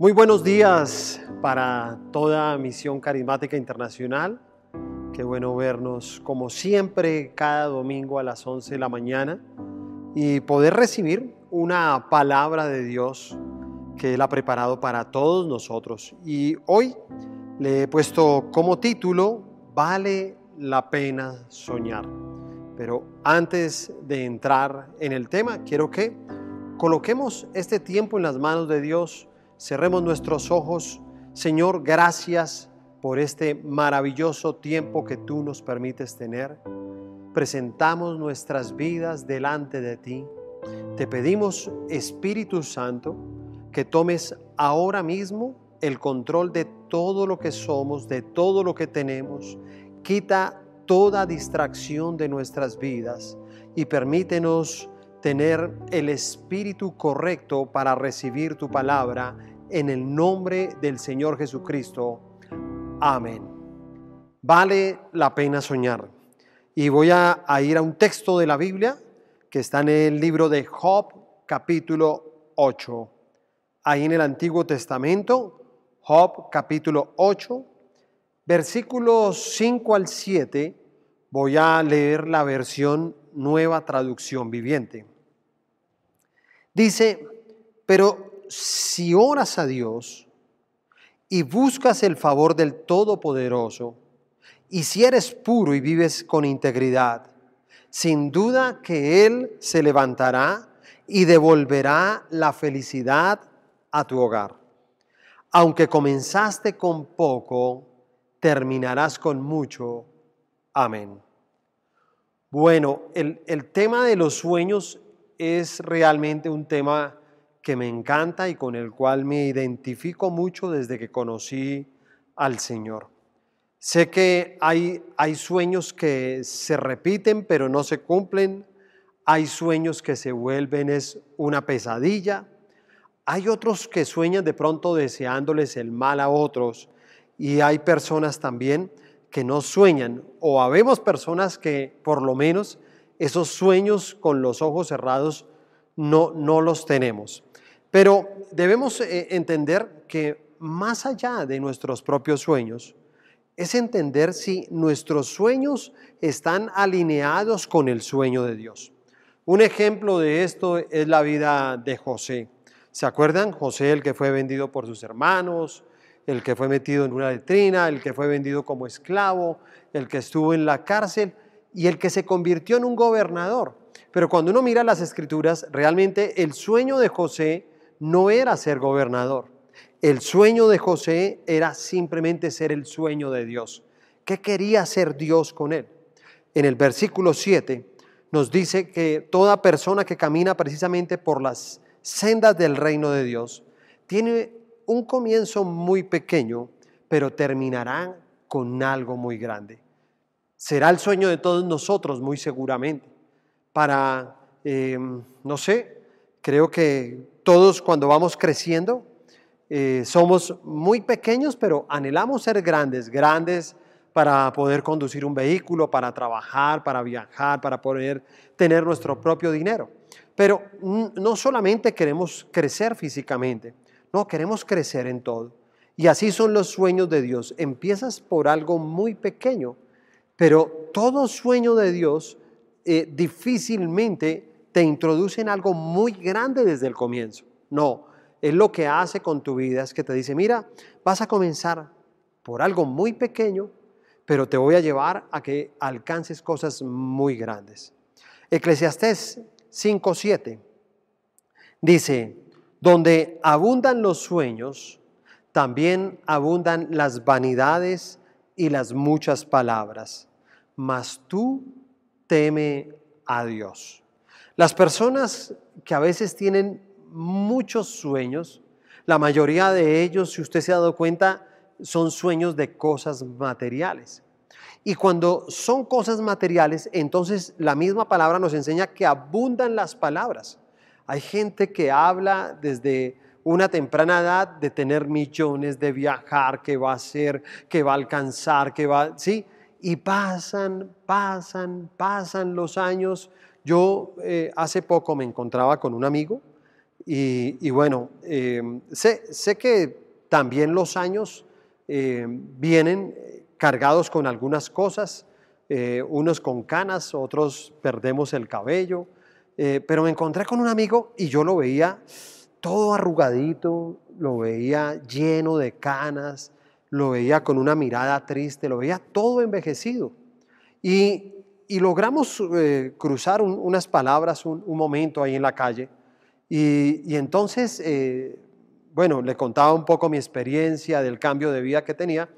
Muy buenos días para toda Misión Carismática Internacional. Qué bueno vernos como siempre cada domingo a las 11 de la mañana y poder recibir una palabra de Dios que Él ha preparado para todos nosotros. Y hoy le he puesto como título, Vale la pena soñar. Pero antes de entrar en el tema, quiero que coloquemos este tiempo en las manos de Dios Cerremos nuestros ojos. Señor, gracias por este maravilloso tiempo que tú nos permites tener. Presentamos nuestras vidas delante de ti. Te pedimos, Espíritu Santo, que tomes ahora mismo el control de todo lo que somos, de todo lo que tenemos. Quita toda distracción de nuestras vidas y permítenos tener el espíritu correcto para recibir tu palabra en el nombre del Señor Jesucristo. Amén. Vale la pena soñar. Y voy a, ir a un texto de la Biblia que está en el libro de Job capítulo 8. Ahí en el Antiguo Testamento, Job capítulo 8, versículos 5 al 7, voy a leer la versión nueva traducción viviente. Dice, pero si oras a Dios y buscas el favor del Todopoderoso, y si eres puro y vives con integridad, sin duda que Él se levantará y devolverá la felicidad a tu hogar. Aunque comenzaste con poco, terminarás con mucho. Amén. Bueno, el, el tema de los sueños es realmente un tema que me encanta y con el cual me identifico mucho desde que conocí al Señor. Sé que hay, hay sueños que se repiten pero no se cumplen, hay sueños que se vuelven es una pesadilla, hay otros que sueñan de pronto deseándoles el mal a otros y hay personas también que no sueñan o habemos personas que por lo menos esos sueños con los ojos cerrados no, no los tenemos. Pero debemos eh, entender que más allá de nuestros propios sueños, es entender si nuestros sueños están alineados con el sueño de Dios. Un ejemplo de esto es la vida de José. ¿Se acuerdan? José, el que fue vendido por sus hermanos, el que fue metido en una letrina, el que fue vendido como esclavo, el que estuvo en la cárcel y el que se convirtió en un gobernador. Pero cuando uno mira las escrituras, realmente el sueño de José no era ser gobernador. El sueño de José era simplemente ser el sueño de Dios. ¿Qué quería hacer Dios con él? En el versículo 7 nos dice que toda persona que camina precisamente por las sendas del reino de Dios tiene un comienzo muy pequeño, pero terminará con algo muy grande. Será el sueño de todos nosotros, muy seguramente, para, eh, no sé, creo que todos cuando vamos creciendo eh, somos muy pequeños, pero anhelamos ser grandes, grandes para poder conducir un vehículo, para trabajar, para viajar, para poder tener nuestro propio dinero. Pero no solamente queremos crecer físicamente, no, queremos crecer en todo. Y así son los sueños de Dios. Empiezas por algo muy pequeño, pero todo sueño de Dios eh, difícilmente te introduce algo muy grande desde el comienzo. No, es lo que hace con tu vida, es que te dice, mira, vas a comenzar por algo muy pequeño, pero te voy a llevar a que alcances cosas muy grandes. Eclesiastés 5.7 dice, donde abundan los sueños, también abundan las vanidades y las muchas palabras, mas tú teme a Dios. Las personas que a veces tienen muchos sueños, la mayoría de ellos, si usted se ha dado cuenta, son sueños de cosas materiales. Y cuando son cosas materiales, entonces la misma palabra nos enseña que abundan las palabras. Hay gente que habla desde una temprana edad de tener millones, de viajar, que va a hacer, que va a alcanzar, que va, ¿sí? Y pasan, pasan, pasan los años yo eh, hace poco me encontraba con un amigo y, bueno, eh, sé, sé, que también los años eh, vienen cargados con algunas cosas, unos con canas, otros perdemos el cabello, pero me encontré con un amigo y yo lo veía todo arrugadito, lo veía lleno de canas, lo veía con una mirada triste, lo veía todo envejecido. Y, logramos eh, cruzar unas palabras un, momento ahí en la calle. Y, entonces, eh, bueno, le contaba un poco mi experiencia del cambio de vida que tenía.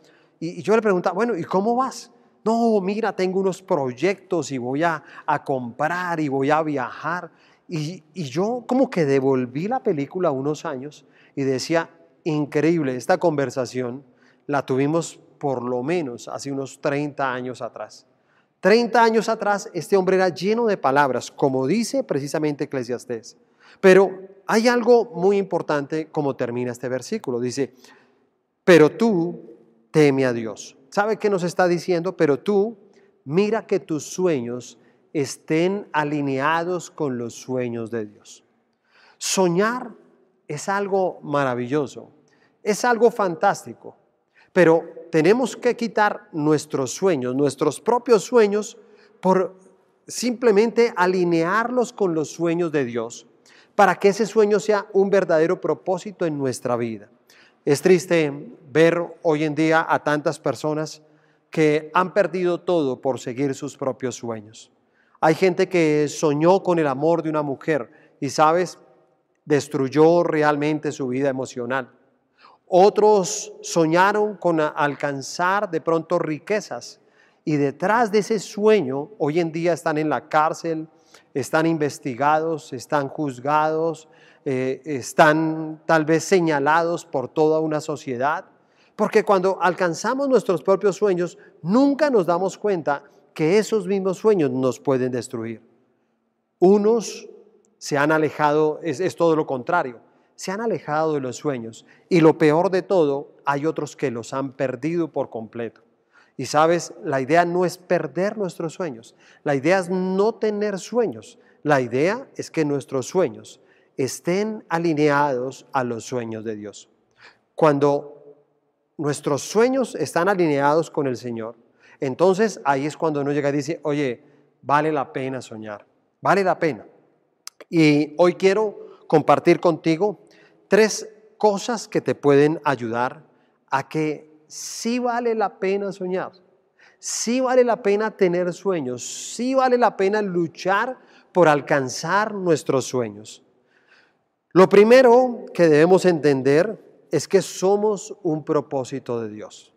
Y, yo le preguntaba, bueno, ¿y cómo vas? No, mira, tengo unos proyectos y voy a, a comprar y voy a viajar. Y, y, yo como que devolví la película unos años y decía, increíble, esta conversación la tuvimos por lo menos hace unos 30 años atrás. 30 años atrás este hombre era lleno de palabras, como dice precisamente Eclesiastés. Pero hay algo muy importante como termina este versículo. Dice, pero tú teme a Dios. ¿Sabe qué nos está diciendo? Pero tú mira que tus sueños estén alineados con los sueños de Dios. Soñar es algo maravilloso, es algo fantástico, pero tenemos que quitar nuestros sueños, nuestros propios sueños, por simplemente alinearlos con los sueños de Dios, para que ese sueño sea un verdadero propósito en nuestra vida. Es triste ver hoy en día a tantas personas que han perdido todo por seguir sus propios sueños. Hay gente que soñó con el amor de una mujer y, sabes, destruyó realmente su vida emocional. Otros soñaron con alcanzar de pronto riquezas y detrás de ese sueño hoy en día están en la cárcel, están investigados, están juzgados, eh, están tal vez señalados por toda una sociedad. Porque cuando alcanzamos nuestros propios sueños, nunca nos damos cuenta que esos mismos sueños nos pueden destruir. Unos se han alejado, es, todo lo contrario, se han alejado de los sueños. Y lo peor de todo, hay otros que los han perdido por completo. Y sabes, la idea no es perder nuestros sueños, la idea es no tener sueños, la idea es que nuestros sueños estén alineados a los sueños de Dios. Cuando nuestros sueños están alineados con el Señor, entonces ahí es cuando uno llega y dice, oye, vale la pena soñar, vale la pena. Y hoy quiero compartir contigo tres cosas que te pueden ayudar a que sí vale la pena soñar, sí vale la pena tener sueños, sí vale la pena luchar por alcanzar nuestros sueños. Lo primero que debemos entender es que somos un propósito de Dios.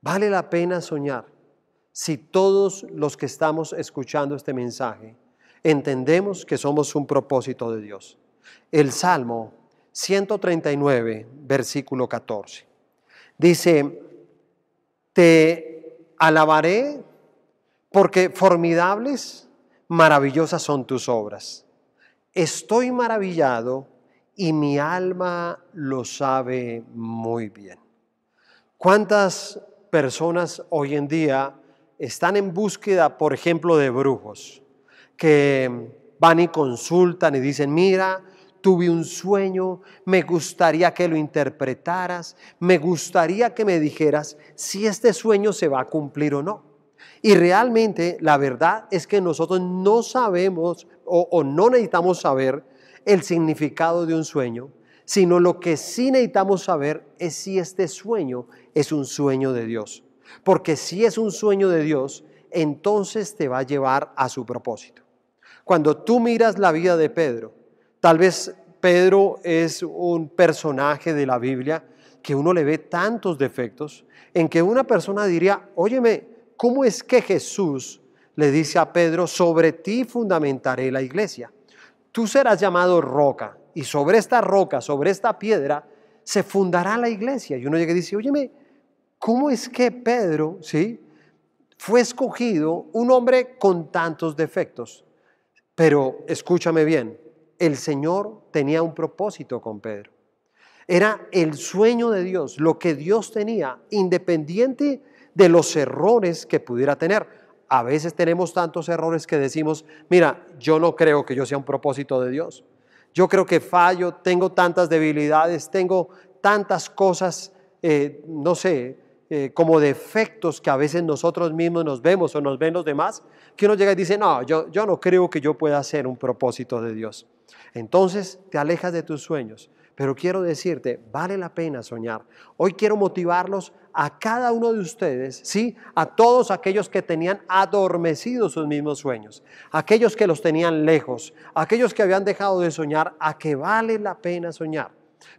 Vale la pena soñar si todos los que estamos escuchando este mensaje entendemos que somos un propósito de Dios. El Salmo 139, versículo 14. Dice, te alabaré porque formidables, maravillosas son tus obras. Estoy maravillado y mi alma lo sabe muy bien. ¿Cuántas personas hoy en día están en búsqueda, por ejemplo, de brujos? que van y consultan y dicen, mira, tuve un sueño, me gustaría que lo interpretaras, me gustaría que me dijeras si este sueño se va a cumplir o no. Y realmente la verdad es que nosotros no sabemos o, no necesitamos saber el significado de un sueño, sino lo que sí necesitamos saber es si este sueño es un sueño de Dios. Porque si es un sueño de Dios, entonces te va a llevar a su propósito. Cuando tú miras la vida de Pedro, tal vez Pedro es un personaje de la Biblia que uno le ve tantos defectos, en que una persona diría, óyeme, ¿cómo es que Jesús le dice a Pedro, sobre ti fundamentaré la iglesia? Tú serás llamado roca y sobre esta roca, sobre esta piedra, se fundará la iglesia. Y uno llega y dice, óyeme, ¿cómo es que Pedro, sí, fue escogido un hombre con tantos defectos? Pero escúchame bien, el Señor tenía un propósito con Pedro. Era el sueño de Dios, lo que Dios tenía, independiente de los errores que pudiera tener. A veces tenemos tantos errores que decimos, mira, yo no creo que yo sea un propósito de Dios. Yo creo que fallo, tengo tantas debilidades, tengo tantas cosas, eh, no sé, eh, como defectos que a veces nosotros mismos nos vemos o nos ven los demás, que uno llega y dice, no, yo, yo no creo que yo pueda hacer un propósito de Dios. Entonces te alejas de tus sueños. Pero quiero decirte, vale la pena soñar. Hoy quiero motivarlos a cada uno de ustedes, ¿sí? A todos aquellos que tenían adormecidos sus mismos sueños, aquellos que los tenían lejos, aquellos que habían dejado de soñar, a que vale la pena soñar.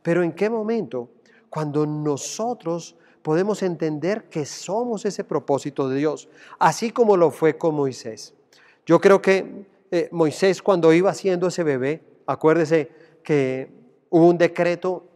Pero ¿en qué momento? Cuando nosotros podemos entender que somos ese propósito de Dios, así como lo fue con Moisés. Yo creo que eh, Moisés cuando iba haciendo ese bebé, acuérdese que hubo un decreto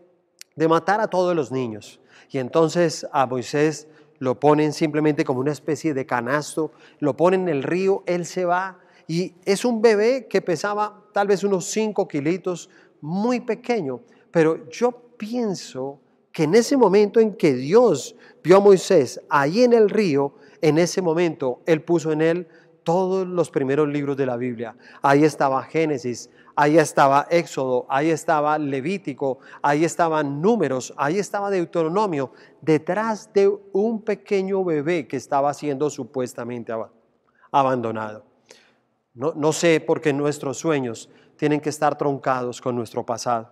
de matar a todos los niños. Y entonces a Moisés lo ponen simplemente como una especie de canasto, lo ponen en el río, él se va y es un bebé que pesaba tal vez unos 5 kilitos, muy pequeño, pero yo pienso que en ese momento en que Dios vio a Moisés ahí en el río, en ese momento él puso en él todos los primeros libros de la Biblia. Ahí estaba Génesis, ahí estaba Éxodo, ahí estaba Levítico, ahí estaban números, ahí estaba Deuteronomio, detrás de un pequeño bebé que estaba siendo supuestamente abandonado. No, sé por qué nuestros sueños tienen que estar troncados con nuestro pasado.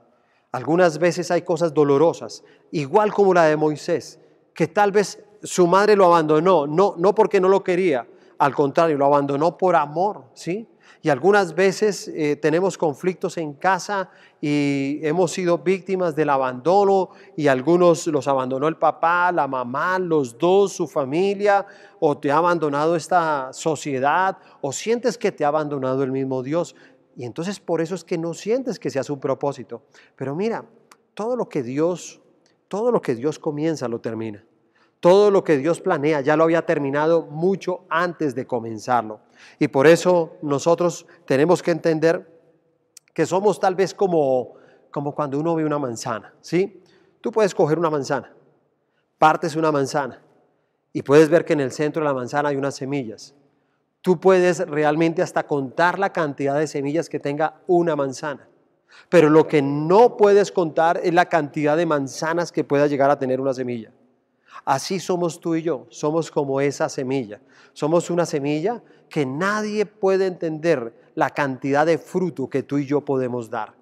Algunas veces hay cosas dolorosas, igual como la de Moisés, que tal vez su madre lo abandonó, no, no porque no lo quería, al contrario, lo abandonó por amor, ¿sí? Y algunas veces eh, tenemos conflictos en casa y hemos sido víctimas del abandono y algunos los abandonó el papá, la mamá, los dos, su familia, o te ha abandonado esta sociedad, o sientes que te ha abandonado el mismo Dios. Y entonces por eso es que no sientes que sea su propósito. Pero mira, todo lo que Dios, todo lo que Dios comienza lo termina. Todo lo que Dios planea ya lo había terminado mucho antes de comenzarlo. Y por eso nosotros tenemos que entender que somos tal vez como, como cuando uno ve una manzana, ¿sí? Tú puedes coger una manzana, partes una manzana y puedes ver que en el centro de la manzana hay unas semillas. Tú puedes realmente hasta contar la cantidad de semillas que tenga una manzana. Pero lo que no puedes contar es la cantidad de manzanas que pueda llegar a tener una semilla. Así somos tú y yo, somos como esa semilla. Somos una semilla que nadie puede entender la cantidad de fruto que tú y yo podemos dar.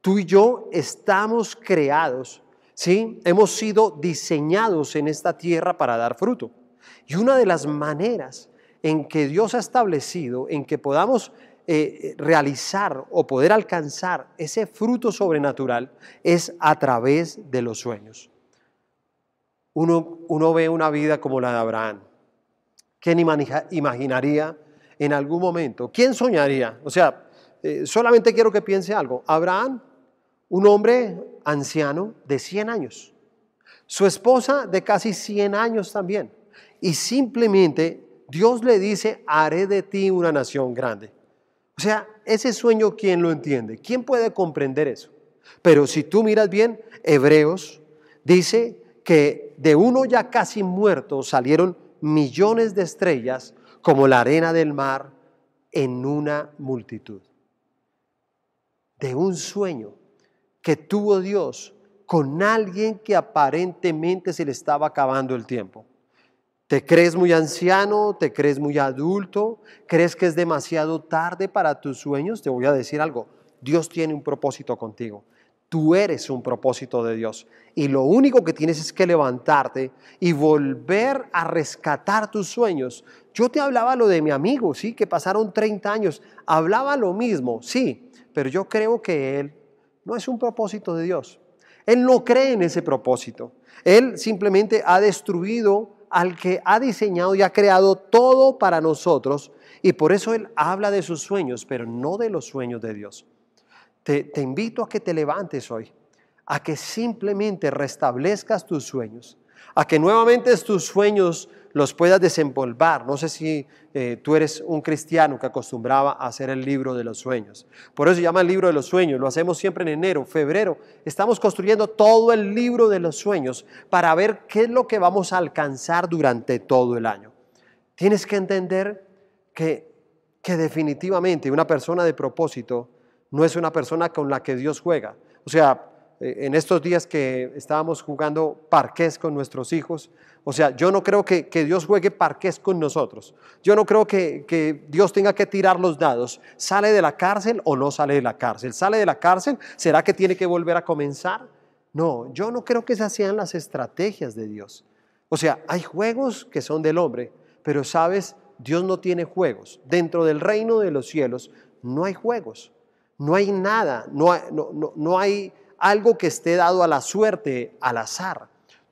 Tú y yo estamos creados, ¿sí? Hemos sido diseñados en esta tierra para dar fruto. Y una de las maneras en que Dios ha establecido, en que podamos eh, realizar o poder alcanzar ese fruto sobrenatural, es a través de los sueños uno, ve una vida como la de Abraham. ¿Quién imaginaría en algún momento? ¿Quién soñaría? O sea, eh, solamente quiero que piense algo. Abraham, un hombre anciano de 100 años. Su esposa de casi 100 años también. Y simplemente Dios le dice, haré de ti una nación grande. O sea, ese sueño, ¿quién lo entiende? ¿Quién puede comprender eso? Pero si tú miras bien, Hebreos dice que de uno ya casi muerto salieron millones de estrellas como la arena del mar en una multitud. De un sueño que tuvo Dios con alguien que aparentemente se le estaba acabando el tiempo. ¿Te crees muy anciano? ¿Te crees muy adulto? ¿Crees que es demasiado tarde para tus sueños? Te voy a decir algo. Dios tiene un propósito contigo. Tú eres un propósito de Dios. Y lo único que tienes es que levantarte y volver a rescatar tus sueños. Yo te hablaba lo de mi amigo, sí, que pasaron 30 años. Hablaba lo mismo, sí, pero yo creo que él no es un propósito de Dios. Él no cree en ese propósito. Él simplemente ha destruido al que ha diseñado y ha creado todo para nosotros. Y por eso Él habla de sus sueños, pero no de los sueños de Dios. Te, invito a que te levantes hoy, a que simplemente restablezcas tus sueños, a que nuevamente tus sueños los puedas desempolvar. No sé si eh, tú eres un cristiano que acostumbraba a hacer el libro de los sueños. Por eso se llama el libro de los sueños. Lo hacemos siempre en enero, febrero. Estamos construyendo todo el libro de los sueños para ver qué es lo que vamos a alcanzar durante todo el año. Tienes que entender que, que definitivamente una persona de propósito no es una persona con la que Dios juega. O sea, eh, en estos días que estábamos jugando parqués con nuestros hijos, o sea, yo no creo que, Dios juegue parqués con nosotros. Yo no creo que, que, Dios tenga que tirar los dados. ¿Sale de la cárcel o no sale de la cárcel? ¿Sale de la cárcel? ¿Será que tiene que volver a comenzar? No, yo no creo que esas sean las estrategias de Dios. O sea, hay juegos que son del hombre, pero sabes, Dios no tiene juegos. Dentro del reino de los cielos no hay juegos, no hay nada, no hay, no, hay algo que esté dado a la suerte, al azar.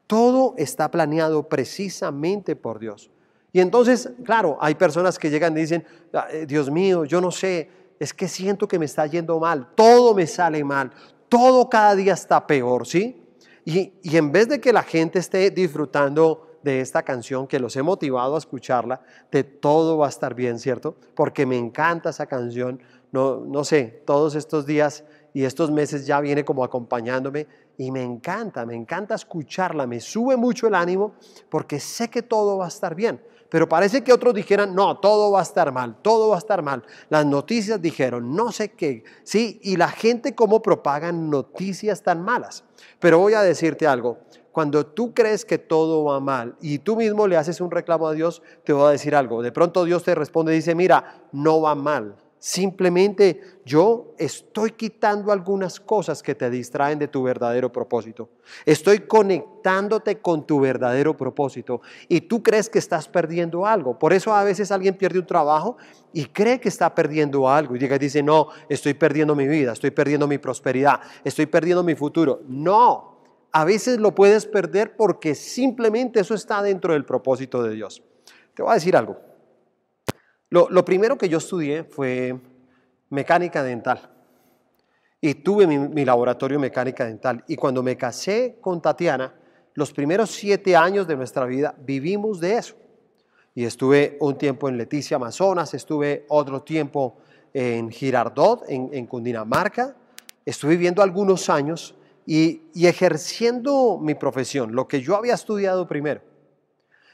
Todo está planeado precisamente por Dios. Y entonces, claro, hay personas que llegan y dicen, ah, eh, Dios mío, yo no sé, es que siento que me está yendo mal, todo me sale mal, todo cada día está peor, ¿sí? Y, y en vez de que la gente esté disfrutando de esta canción que los he motivado a escucharla, de todo va a estar bien, ¿cierto? Porque me encanta esa canción, no, no sé, todos estos días y estos meses ya viene como acompañándome y me encanta, me encanta escucharla, me sube mucho el ánimo porque sé que todo va a estar bien. Pero parece que otros dijeran, no, todo va a estar mal, todo va a estar mal. Las noticias dijeron, no sé qué, sí, y la gente cómo propagan noticias tan malas. Pero voy a decirte algo, cuando tú crees que todo va mal y tú mismo le haces un reclamo a Dios, te voy a decir algo. De pronto Dios te responde y dice, mira, no va mal. Simplemente yo estoy quitando algunas cosas que te distraen de tu verdadero propósito. Estoy conectándote con tu verdadero propósito y tú crees que estás perdiendo algo. Por eso a veces alguien pierde un trabajo y cree que está perdiendo algo y llega y dice, no, estoy perdiendo mi vida, estoy perdiendo mi prosperidad, estoy perdiendo mi futuro. No, a veces lo puedes perder porque simplemente eso está dentro del propósito de Dios. Te voy a decir algo. Lo, primero que yo estudié fue mecánica dental. Y tuve mi, laboratorio mecánica dental. Y cuando me casé con Tatiana, los primeros siete años de nuestra vida vivimos de eso. Y estuve un tiempo en Leticia, Amazonas, estuve otro tiempo en Girardot, en, en Cundinamarca. Estuve viviendo algunos años y, y ejerciendo mi profesión, lo que yo había estudiado primero.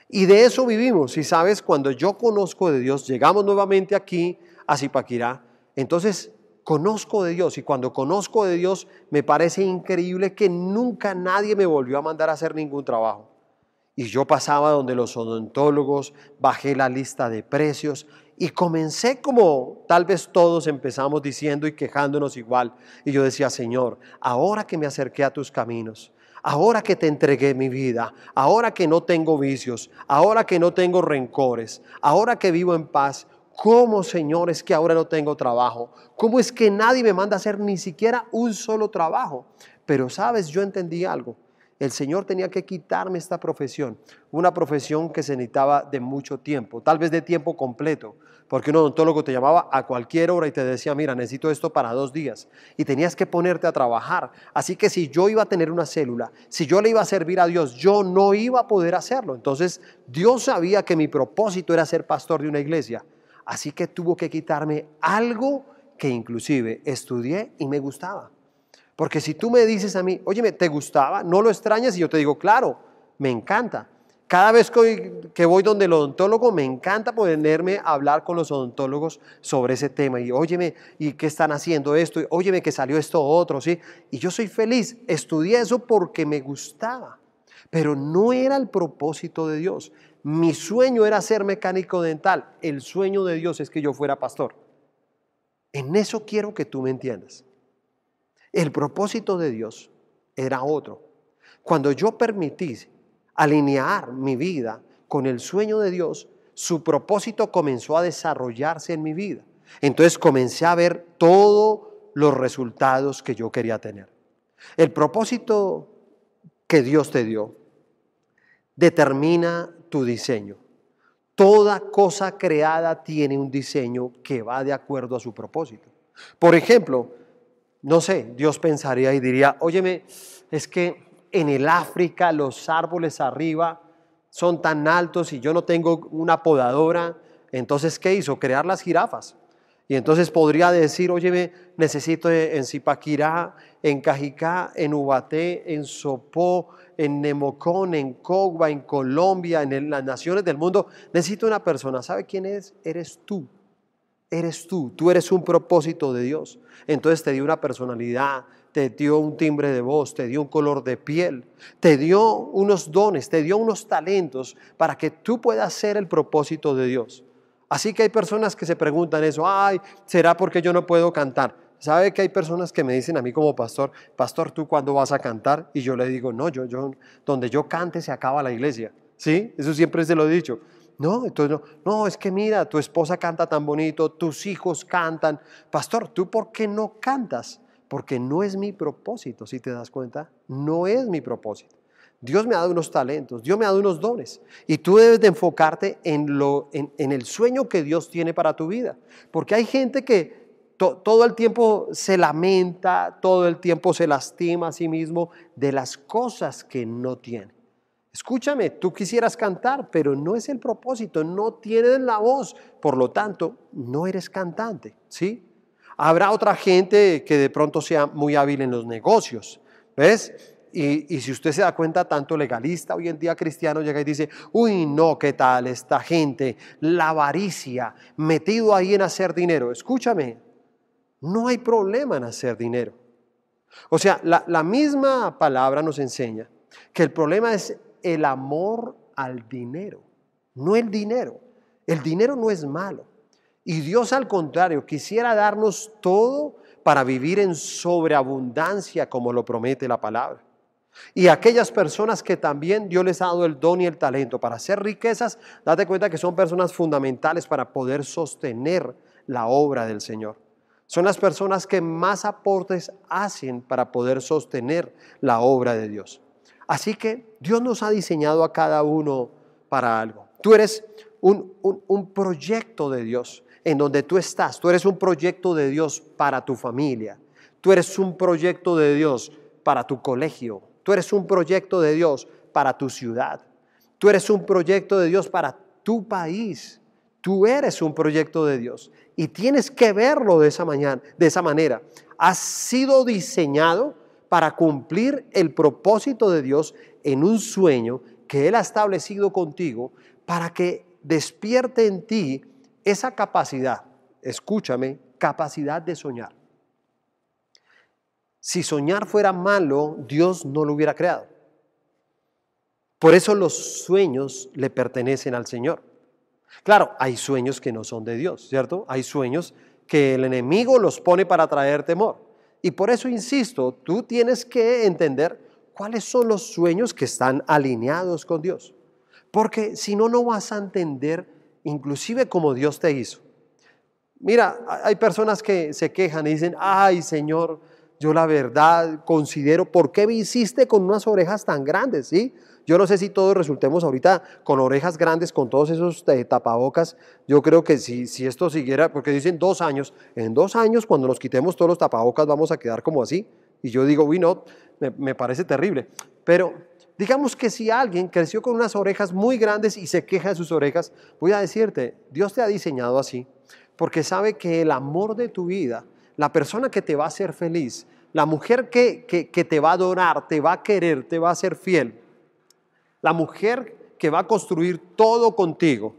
Y de eso vivimos. Y sabes, cuando yo conozco de Dios, llegamos nuevamente aquí a Zipaquirá, entonces conozco de Dios. Y cuando conozco de Dios, me parece increíble que nunca nadie me volvió a mandar a hacer ningún trabajo. Y yo pasaba donde los odontólogos, bajé la lista de precios y comencé como tal vez todos empezamos diciendo y quejándonos igual. Y yo decía, Señor, ahora que me acerqué a tus caminos, ahora que te entregué mi vida, ahora que no tengo vicios, ahora que no tengo rencores, ahora que vivo en paz, ¿cómo, Señor, es que ahora no tengo trabajo? ¿Cómo es que nadie me manda a hacer ni siquiera un solo trabajo? Pero sabes, yo entendí algo. El Señor tenía que quitarme esta profesión, una profesión que se necesitaba de mucho tiempo, tal vez de tiempo completo, porque un odontólogo te llamaba a cualquier hora y te decía, mira, necesito esto para dos días, y tenías que ponerte a trabajar. Así que si yo iba a tener una célula, si yo le iba a servir a Dios, yo no iba a poder hacerlo. Entonces Dios sabía que mi propósito era ser pastor de una iglesia, así que tuvo que quitarme algo que inclusive estudié y me gustaba. Porque si tú me dices a mí, oye, ¿te gustaba? ¿No lo extrañas? Y yo te digo, claro, me encanta. Cada vez que voy donde el odontólogo, me encanta ponerme a hablar con los odontólogos sobre ese tema. Y óyeme, ¿y qué están haciendo esto? Y, óyeme, que salió esto otro, ¿sí? Y yo soy feliz. Estudié eso porque me gustaba. Pero no era el propósito de Dios. Mi sueño era ser mecánico dental. El sueño de Dios es que yo fuera pastor. En eso quiero que tú me entiendas. El propósito de Dios era otro. Cuando yo permití alinear mi vida con el sueño de Dios, su propósito comenzó a desarrollarse en mi vida. Entonces comencé a ver todos los resultados que yo quería tener. El propósito que Dios te dio determina tu diseño. Toda cosa creada tiene un diseño que va de acuerdo a su propósito. Por ejemplo, no sé, Dios pensaría y diría, óyeme, es que en el África los árboles arriba son tan altos y yo no tengo una podadora, entonces ¿qué hizo? Crear las jirafas. Y entonces podría decir, óyeme, necesito en Zipaquirá, en Cajicá, en Ubaté, en Sopó, en Nemocón, en Cogba, en Colombia, en las naciones del mundo, necesito una persona. ¿Sabe quién es? Eres tú. Eres tú, tú eres un propósito de Dios. Entonces te dio una personalidad, te dio un timbre de voz, te dio un color de piel, te dio unos dones, te dio unos talentos para que tú puedas ser el propósito de Dios. Así que hay personas que se preguntan eso, ay, ¿será porque yo no puedo cantar? ¿Sabe que hay personas que me dicen a mí como pastor, pastor, ¿tú cuándo vas a cantar? Y yo le digo, no, yo, yo, donde yo cante se acaba la iglesia. ¿Sí? Eso siempre se lo he dicho. No, entonces no, es que mira, tu esposa canta tan bonito, tus hijos cantan. Pastor, ¿tú por qué no cantas? Porque no es mi propósito, si te das cuenta, no es mi propósito. Dios me ha dado unos talentos, Dios me ha dado unos dones y tú debes de enfocarte en, lo, en, el sueño que Dios tiene para tu vida. Porque hay gente que todo el tiempo se lamenta, todo el tiempo se lastima a sí mismo de las cosas que no tiene. Escúchame, tú quisieras cantar, pero no es el propósito, no tienes la voz, por lo tanto, no eres cantante, ¿sí? Habrá otra gente que de pronto sea muy hábil en los negocios, ¿ves? Y, y, si usted se da cuenta, tanto legalista hoy en día cristiano llega y dice, uy, no, ¿qué tal esta gente? La avaricia, metido ahí en hacer dinero. Escúchame, no hay problema en hacer dinero. O sea, la, la misma palabra nos enseña que el problema es el amor al dinero, no el dinero. El dinero no es malo. Y Dios al contrario, quisiera darnos todo para vivir en sobreabundancia como lo promete la palabra. Y aquellas personas que también Dios les ha dado el don y el talento para hacer riquezas, date cuenta que son personas fundamentales para poder sostener la obra del Señor. Son las personas que más aportes hacen para poder sostener la obra de Dios. Así que Dios nos ha diseñado a cada uno para algo. Tú eres un, un, proyecto de Dios en donde tú estás. Tú eres un proyecto de Dios para tu familia. Tú eres un proyecto de Dios para tu colegio. Tú eres un proyecto de Dios para tu ciudad. Tú eres un proyecto de Dios para tu país. Tú eres un proyecto de Dios y tienes que verlo de esa, mañana, de esa manera. Has sido diseñado para cumplir el propósito de Dios en un sueño que Él ha establecido contigo para que despierte en ti esa capacidad, escúchame, capacidad de soñar. Si soñar fuera malo, Dios no lo hubiera creado. Por eso los sueños le pertenecen al Señor. Claro, hay sueños que no son de Dios, ¿cierto? Hay sueños que el enemigo los pone para traer temor. Y por eso insisto, tú tienes que entender cuáles son los sueños que están alineados con Dios. Porque si no, no vas a entender inclusive como Dios te hizo. Mira, hay personas que se quejan y dicen, ay Señor, yo la verdad considero, ¿por qué me hiciste con unas orejas tan grandes? ¿Sí? Yo no sé si todos resultemos ahorita con orejas grandes, con todos esos eh, tapabocas. Yo creo que si, si esto siguiera, porque dicen dos años, en dos años cuando nos quitemos todos los tapabocas vamos a quedar como así. Y yo digo, uy, no, me, parece terrible. Pero digamos que si alguien creció con unas orejas muy grandes y se queja de sus orejas, voy a decirte, Dios te ha diseñado así, porque sabe que el amor de tu vida, la persona que te va a hacer feliz, la mujer que, que, que te va a adorar, te va a querer, te va a ser fiel, la mujer que va a construir todo contigo,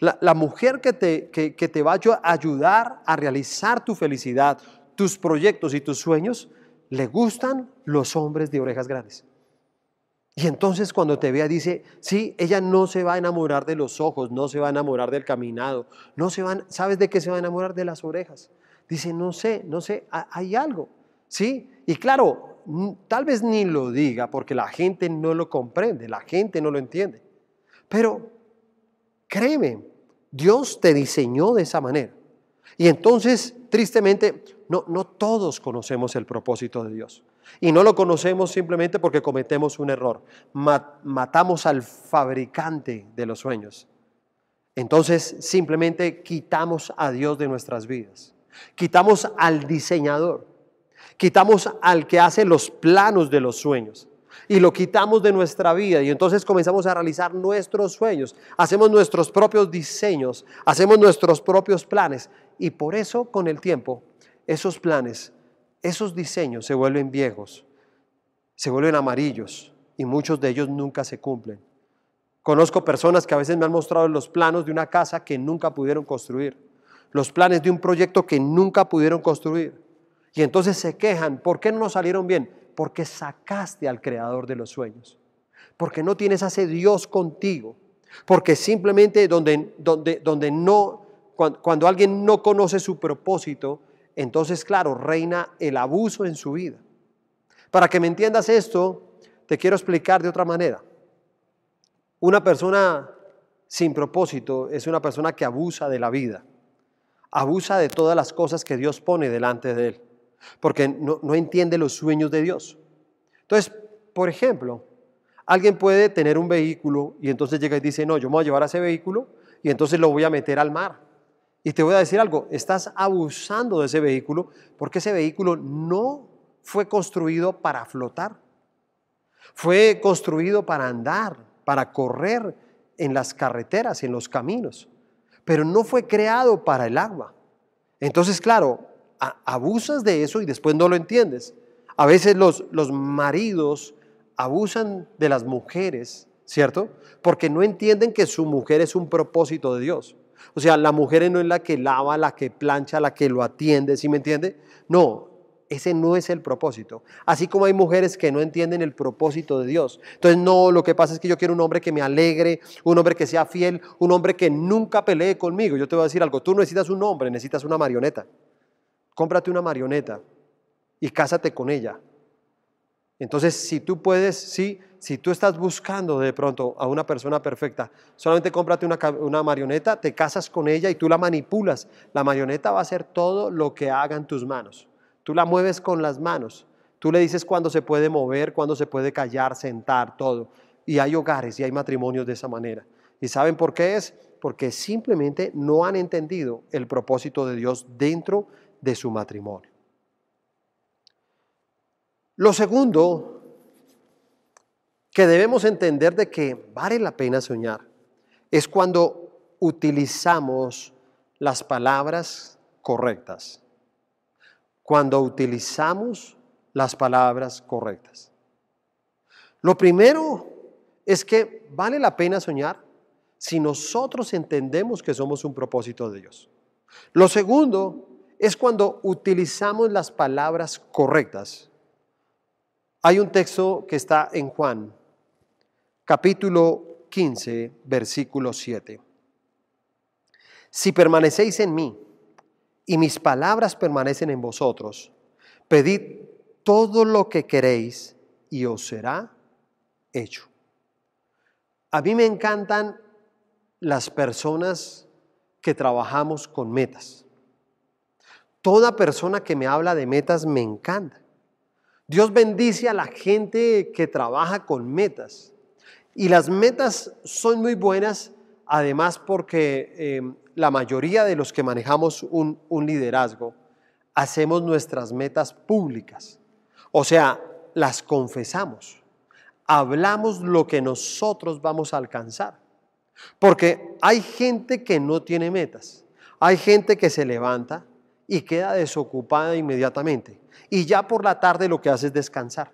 la, mujer que te, que, te va a ayudar a realizar tu felicidad, tus proyectos y tus sueños, le gustan los hombres de orejas grandes. Y entonces cuando te vea dice, sí, ella no se va a enamorar de los ojos, no se va a enamorar del caminado, no se van, ¿sabes de qué se va a enamorar? De las orejas. Dice, no sé, no sé, hay algo, ¿sí? Y claro, tal vez ni lo diga porque la gente no lo comprende, la gente no lo entiende. Pero créeme, Dios te diseñó de esa manera. Y entonces, tristemente, no, no todos conocemos el propósito de Dios. Y no lo conocemos simplemente porque cometemos un error. matamos al fabricante de los sueños. Entonces simplemente quitamos a Dios de nuestras vidas. Quitamos al diseñador. Quitamos al que hace los planos de los sueños y lo quitamos de nuestra vida y entonces comenzamos a realizar nuestros sueños, hacemos nuestros propios diseños, hacemos nuestros propios planes y por eso con el tiempo esos planes, esos diseños se vuelven viejos, se vuelven amarillos y muchos de ellos nunca se cumplen. Conozco personas que a veces me han mostrado los planos de una casa que nunca pudieron construir los planes de un proyecto que nunca pudieron construir. Y entonces se quejan, ¿por qué no salieron bien? Porque sacaste al creador de los sueños. Porque no tienes a ese Dios contigo. Porque simplemente donde, donde, donde no, cuando alguien no conoce su propósito, entonces claro, reina el abuso en su vida. Para que me entiendas esto, te quiero explicar de otra manera. Una persona sin propósito es una persona que abusa de la vida, abusa de todas las cosas que Dios pone delante de él, porque no, entiende los sueños de Dios. Entonces, por ejemplo, alguien puede tener un vehículo y entonces llega y dice, no, yo me voy a llevar a ese vehículo y entonces lo voy a meter al mar. Y te voy a decir algo, estás abusando de ese vehículo porque ese vehículo no fue construido para flotar. Fue construido para andar, para correr en las carreteras, en los caminos, pero no fue creado para el agua. Entonces, claro, abusas de eso y después no lo entiendes. A veces los, los maridos abusan de las mujeres, ¿cierto? Porque no entienden que su mujer es un propósito de Dios. O sea, la mujer no es la que lava, la que plancha, la que lo atiende, ¿sí me entiende? No, ese no es el propósito. Así como hay mujeres que no entienden el propósito de Dios. Entonces, no, lo que pasa es que yo quiero un hombre que me alegre, un hombre que sea fiel, un hombre que nunca pelee conmigo. Yo te voy a decir algo, tú no necesitas un hombre, necesitas una marioneta. Cómprate una marioneta y cásate con ella. Entonces, si tú puedes, sí, si tú estás buscando de pronto a una persona perfecta, solamente cómprate una, marioneta, te casas con ella y tú la manipulas. La marioneta va a hacer todo lo que hagan tus manos. Tú la mueves con las manos. Tú le dices cuándo se puede mover, cuándo se puede callar, sentar, todo. Y hay hogares y hay matrimonios de esa manera. ¿Y saben por qué es? Porque simplemente no han entendido el propósito de Dios dentro de su matrimonio. Lo segundo que debemos entender de que vale la pena soñar es cuando utilizamos las palabras correctas cuando utilizamos las palabras correctas. Lo primero es que vale la pena soñar si nosotros entendemos que somos un propósito de Dios. Lo segundo es cuando utilizamos las palabras correctas. Hay un texto que está en Juan, capítulo 15, versículo 7. Si permanecéis en mí y mis palabras permanecen en vosotros, pedid todo lo que queréis y os será hecho. A mí me encantan las personas que trabajamos con metas. Toda persona que me habla de metas me encanta. Dios bendice a la gente que trabaja con metas. Y las metas son muy buenas, además porque eh, la mayoría de los que manejamos un, liderazgo hacemos nuestras metas públicas. O sea, las confesamos. Hablamos lo que nosotros vamos a alcanzar. Porque hay gente que no tiene metas. Hay gente que se levanta y queda desocupada inmediatamente. Y ya por la tarde lo que hace es descansar.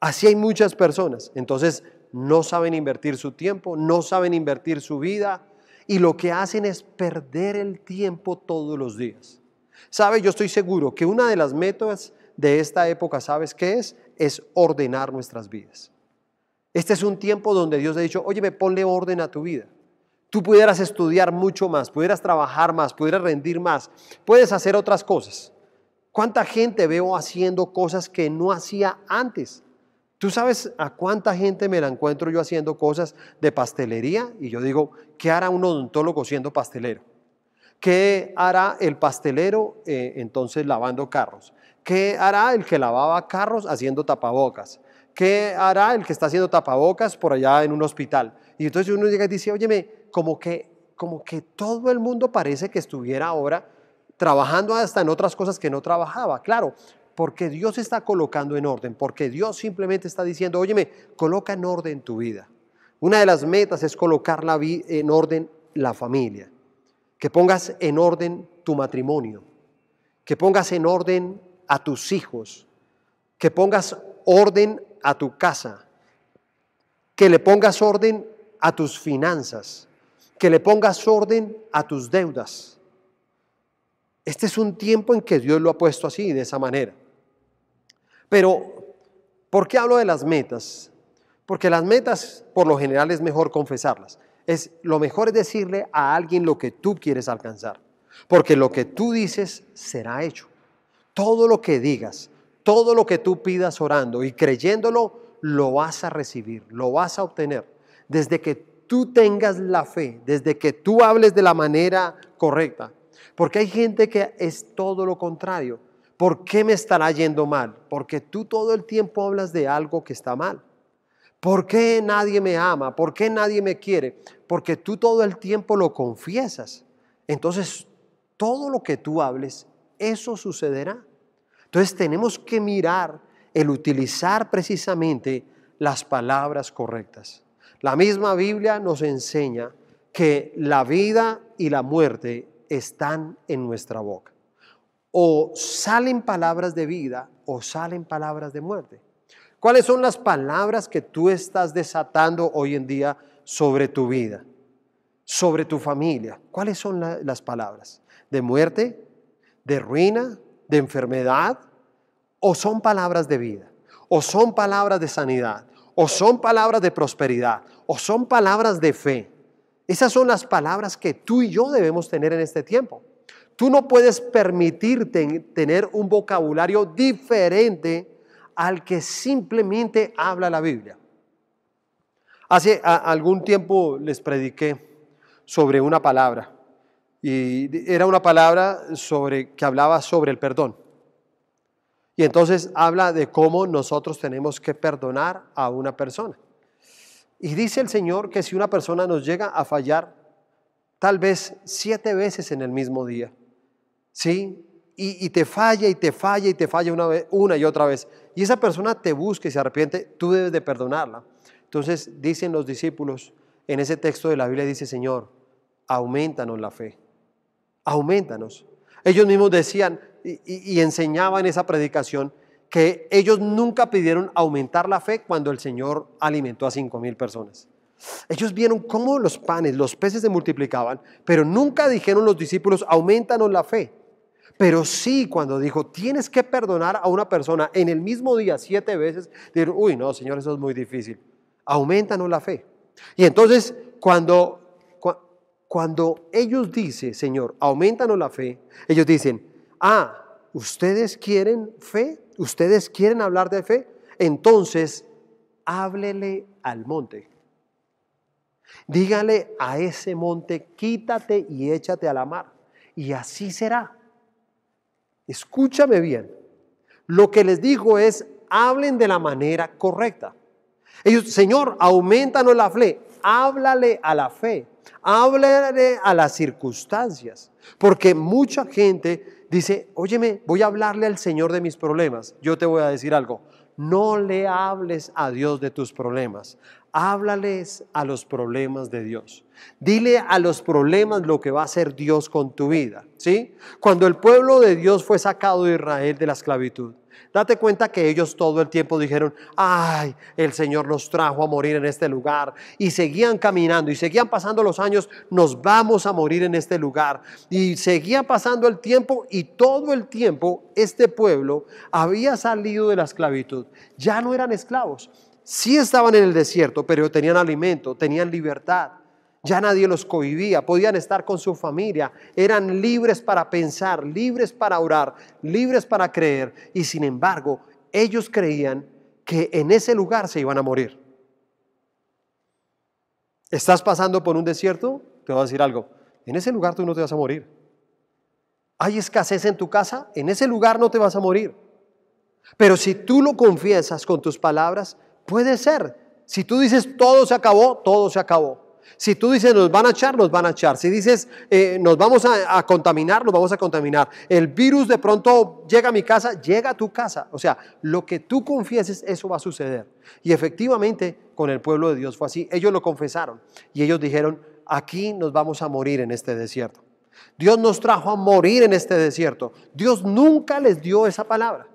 Así hay muchas personas. Entonces no saben invertir su tiempo, no saben invertir su vida, y lo que hacen es perder el tiempo todos los días. ¿Sabe? Yo estoy seguro que una de las métodos de esta época, ¿sabes qué es? Es ordenar nuestras vidas. Este es un tiempo donde Dios ha dicho, oye, ponle orden a tu vida. Tú pudieras estudiar mucho más, pudieras trabajar más, pudieras rendir más, puedes hacer otras cosas. ¿Cuánta gente veo haciendo cosas que no hacía antes? ¿Tú sabes a cuánta gente me la encuentro yo haciendo cosas de pastelería? Y yo digo, ¿qué hará un odontólogo siendo pastelero? ¿Qué hará el pastelero eh, entonces lavando carros? ¿Qué hará el que lavaba carros haciendo tapabocas? ¿Qué hará el que está haciendo tapabocas por allá en un hospital? Y entonces uno llega y dice, óyeme, como que, como que todo el mundo parece que estuviera ahora trabajando hasta en otras cosas que no trabajaba. Claro, porque Dios está colocando en orden, porque Dios simplemente está diciendo, óyeme, coloca en orden tu vida. Una de las metas es colocar la en orden la familia, que pongas en orden tu matrimonio, que pongas en orden a tus hijos, que pongas orden a tu casa, que le pongas orden a tus finanzas, que le pongas orden a tus deudas. Este es un tiempo en que Dios lo ha puesto así, de esa manera. Pero, ¿por qué hablo de las metas? Porque las metas, por lo general, es mejor confesarlas. Es, lo mejor es decirle a alguien lo que tú quieres alcanzar. Porque lo que tú dices será hecho. Todo lo que digas, todo lo que tú pidas orando y creyéndolo, lo vas a recibir, lo vas a obtener. Desde que tú tengas la fe, desde que tú hables de la manera correcta. Porque hay gente que es todo lo contrario. ¿Por qué me estará yendo mal? Porque tú todo el tiempo hablas de algo que está mal. ¿Por qué nadie me ama? ¿Por qué nadie me quiere? Porque tú todo el tiempo lo confiesas. Entonces, todo lo que tú hables, eso sucederá. Entonces tenemos que mirar el utilizar precisamente las palabras correctas. La misma Biblia nos enseña que la vida y la muerte están en nuestra boca. O salen palabras de vida o salen palabras de muerte. ¿Cuáles son las palabras que tú estás desatando hoy en día sobre tu vida, sobre tu familia? ¿Cuáles son las palabras? ¿De muerte? ¿De ruina? ¿De enfermedad? ¿O son palabras de vida? ¿O son palabras de sanidad? ¿O son palabras de prosperidad? ¿O son palabras de fe? Esas son las palabras que tú y yo debemos tener en este tiempo. Tú no puedes permitirte tener un vocabulario diferente al que simplemente habla la Biblia. Hace algún tiempo les prediqué sobre una palabra y era una palabra sobre que hablaba sobre el perdón. Y entonces habla de cómo nosotros tenemos que perdonar a una persona. Y dice el Señor que si una persona nos llega a fallar, tal vez siete veces en el mismo día, ¿sí? y, te falla y te falla y te falla una, vez, una y otra vez, y esa persona te busca y se arrepiente, tú debes de perdonarla. Entonces dicen los discípulos, en ese texto de la Biblia dice, Señor, aumentanos la fe, aumentanos. Ellos mismos decían y, y enseñaban esa predicación que ellos nunca pidieron aumentar la fe cuando el Señor alimentó a cinco mil personas. Ellos vieron cómo los panes, los peces se multiplicaban, pero nunca dijeron los discípulos, aumentanos la fe. Pero sí, cuando dijo, tienes que perdonar a una persona en el mismo día siete veces, dijeron, uy, no, Señor, eso es muy difícil. Aumentanos la fe. Y entonces, cuando, cuando ellos dicen, Señor, aumentanos la fe, ellos dicen, ah, ¿ustedes quieren fe? ¿Ustedes quieren hablar de fe? Entonces, háblele al monte. Dígale a ese monte, quítate y échate a la mar. Y así será. Escúchame bien. Lo que les digo es, hablen de la manera correcta. Ellos, Señor, aumentanos la fe. Háblale a la fe. Háblale a las circunstancias. Porque mucha gente dice, óyeme, voy a hablarle al Señor de mis problemas. Yo te voy a decir algo. No le hables a Dios de tus problemas. Háblales a los problemas de Dios. Dile a los problemas lo que va a hacer Dios con tu vida, ¿sí? Cuando el pueblo de Dios fue sacado de Israel de la esclavitud, Date cuenta que ellos todo el tiempo dijeron, ay, el Señor nos trajo a morir en este lugar. Y seguían caminando y seguían pasando los años, nos vamos a morir en este lugar. Y seguía pasando el tiempo y todo el tiempo este pueblo había salido de la esclavitud. Ya no eran esclavos. Sí estaban en el desierto, pero tenían alimento, tenían libertad. Ya nadie los cohibía, podían estar con su familia, eran libres para pensar, libres para orar, libres para creer. Y sin embargo, ellos creían que en ese lugar se iban a morir. ¿Estás pasando por un desierto? Te voy a decir algo. En ese lugar tú no te vas a morir. ¿Hay escasez en tu casa? En ese lugar no te vas a morir. Pero si tú lo confiesas con tus palabras, puede ser. Si tú dices todo se acabó, todo se acabó. Si tú dices nos van a echar, nos van a echar. Si dices eh, nos vamos a, contaminar, nos vamos a contaminar. El virus de pronto llega a mi casa, llega a tu casa. O sea, lo que tú confieses, eso va a suceder. Y efectivamente con el pueblo de Dios fue así. Ellos lo confesaron y ellos dijeron, aquí nos vamos a morir en este desierto. Dios nos trajo a morir en este desierto. Dios nunca les dio esa palabra.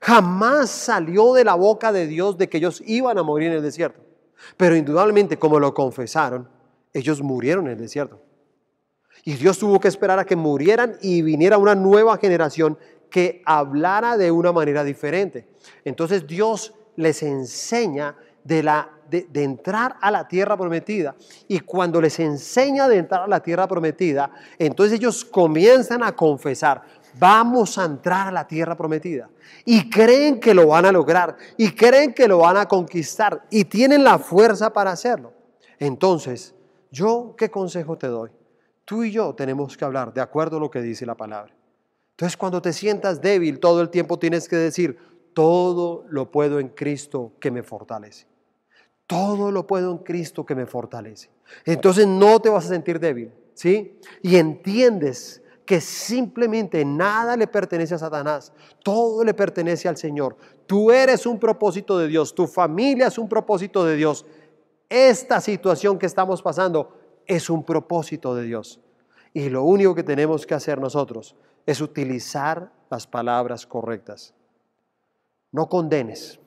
Jamás salió de la boca de Dios de que ellos iban a morir en el desierto. Pero indudablemente, como lo confesaron, ellos murieron en el desierto. Y Dios tuvo que esperar a que murieran y viniera una nueva generación que hablara de una manera diferente. Entonces Dios les enseña de, la, de, entrar a la tierra prometida. Y cuando les enseña de entrar a la tierra prometida, entonces ellos comienzan a confesar, vamos a entrar a la tierra prometida. Y creen que lo van a lograr, y creen que lo van a conquistar, y tienen la fuerza para hacerlo. Entonces, yo, ¿qué consejo te doy? Tú y yo tenemos que hablar de acuerdo a lo que dice la palabra. Entonces, cuando te sientas débil, todo el tiempo tienes que decir, todo lo puedo en Cristo que me fortalece. Todo lo puedo en Cristo que me fortalece. Entonces no te vas a sentir débil, ¿sí? Y entiendes que simplemente nada le pertenece a Satanás, todo le pertenece al Señor. Tú eres un propósito de Dios, tu familia es un propósito de Dios. Esta situación que estamos pasando es un propósito de Dios. Y lo único que tenemos que hacer nosotros es utilizar las palabras correctas. No condenes,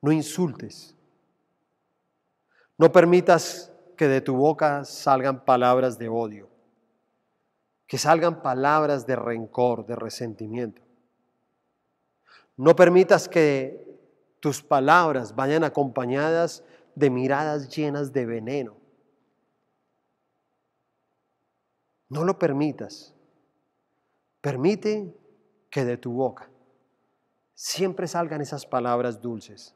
no insultes, no permitas que de tu boca salgan palabras de odio que salgan palabras de rencor, de resentimiento. No permitas que tus palabras vayan acompañadas de miradas llenas de veneno. No lo permitas. Permite que de tu boca siempre salgan esas palabras dulces.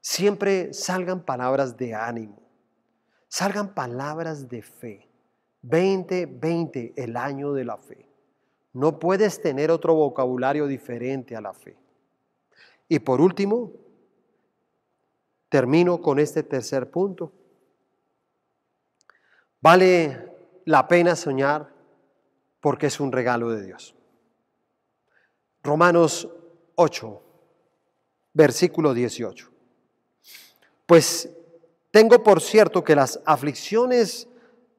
Siempre salgan palabras de ánimo. Salgan palabras de fe. 2020, el año de la fe. No puedes tener otro vocabulario diferente a la fe. Y por último, termino con este tercer punto. Vale la pena soñar porque es un regalo de Dios. Romanos 8, versículo 18. Pues tengo por cierto que las aflicciones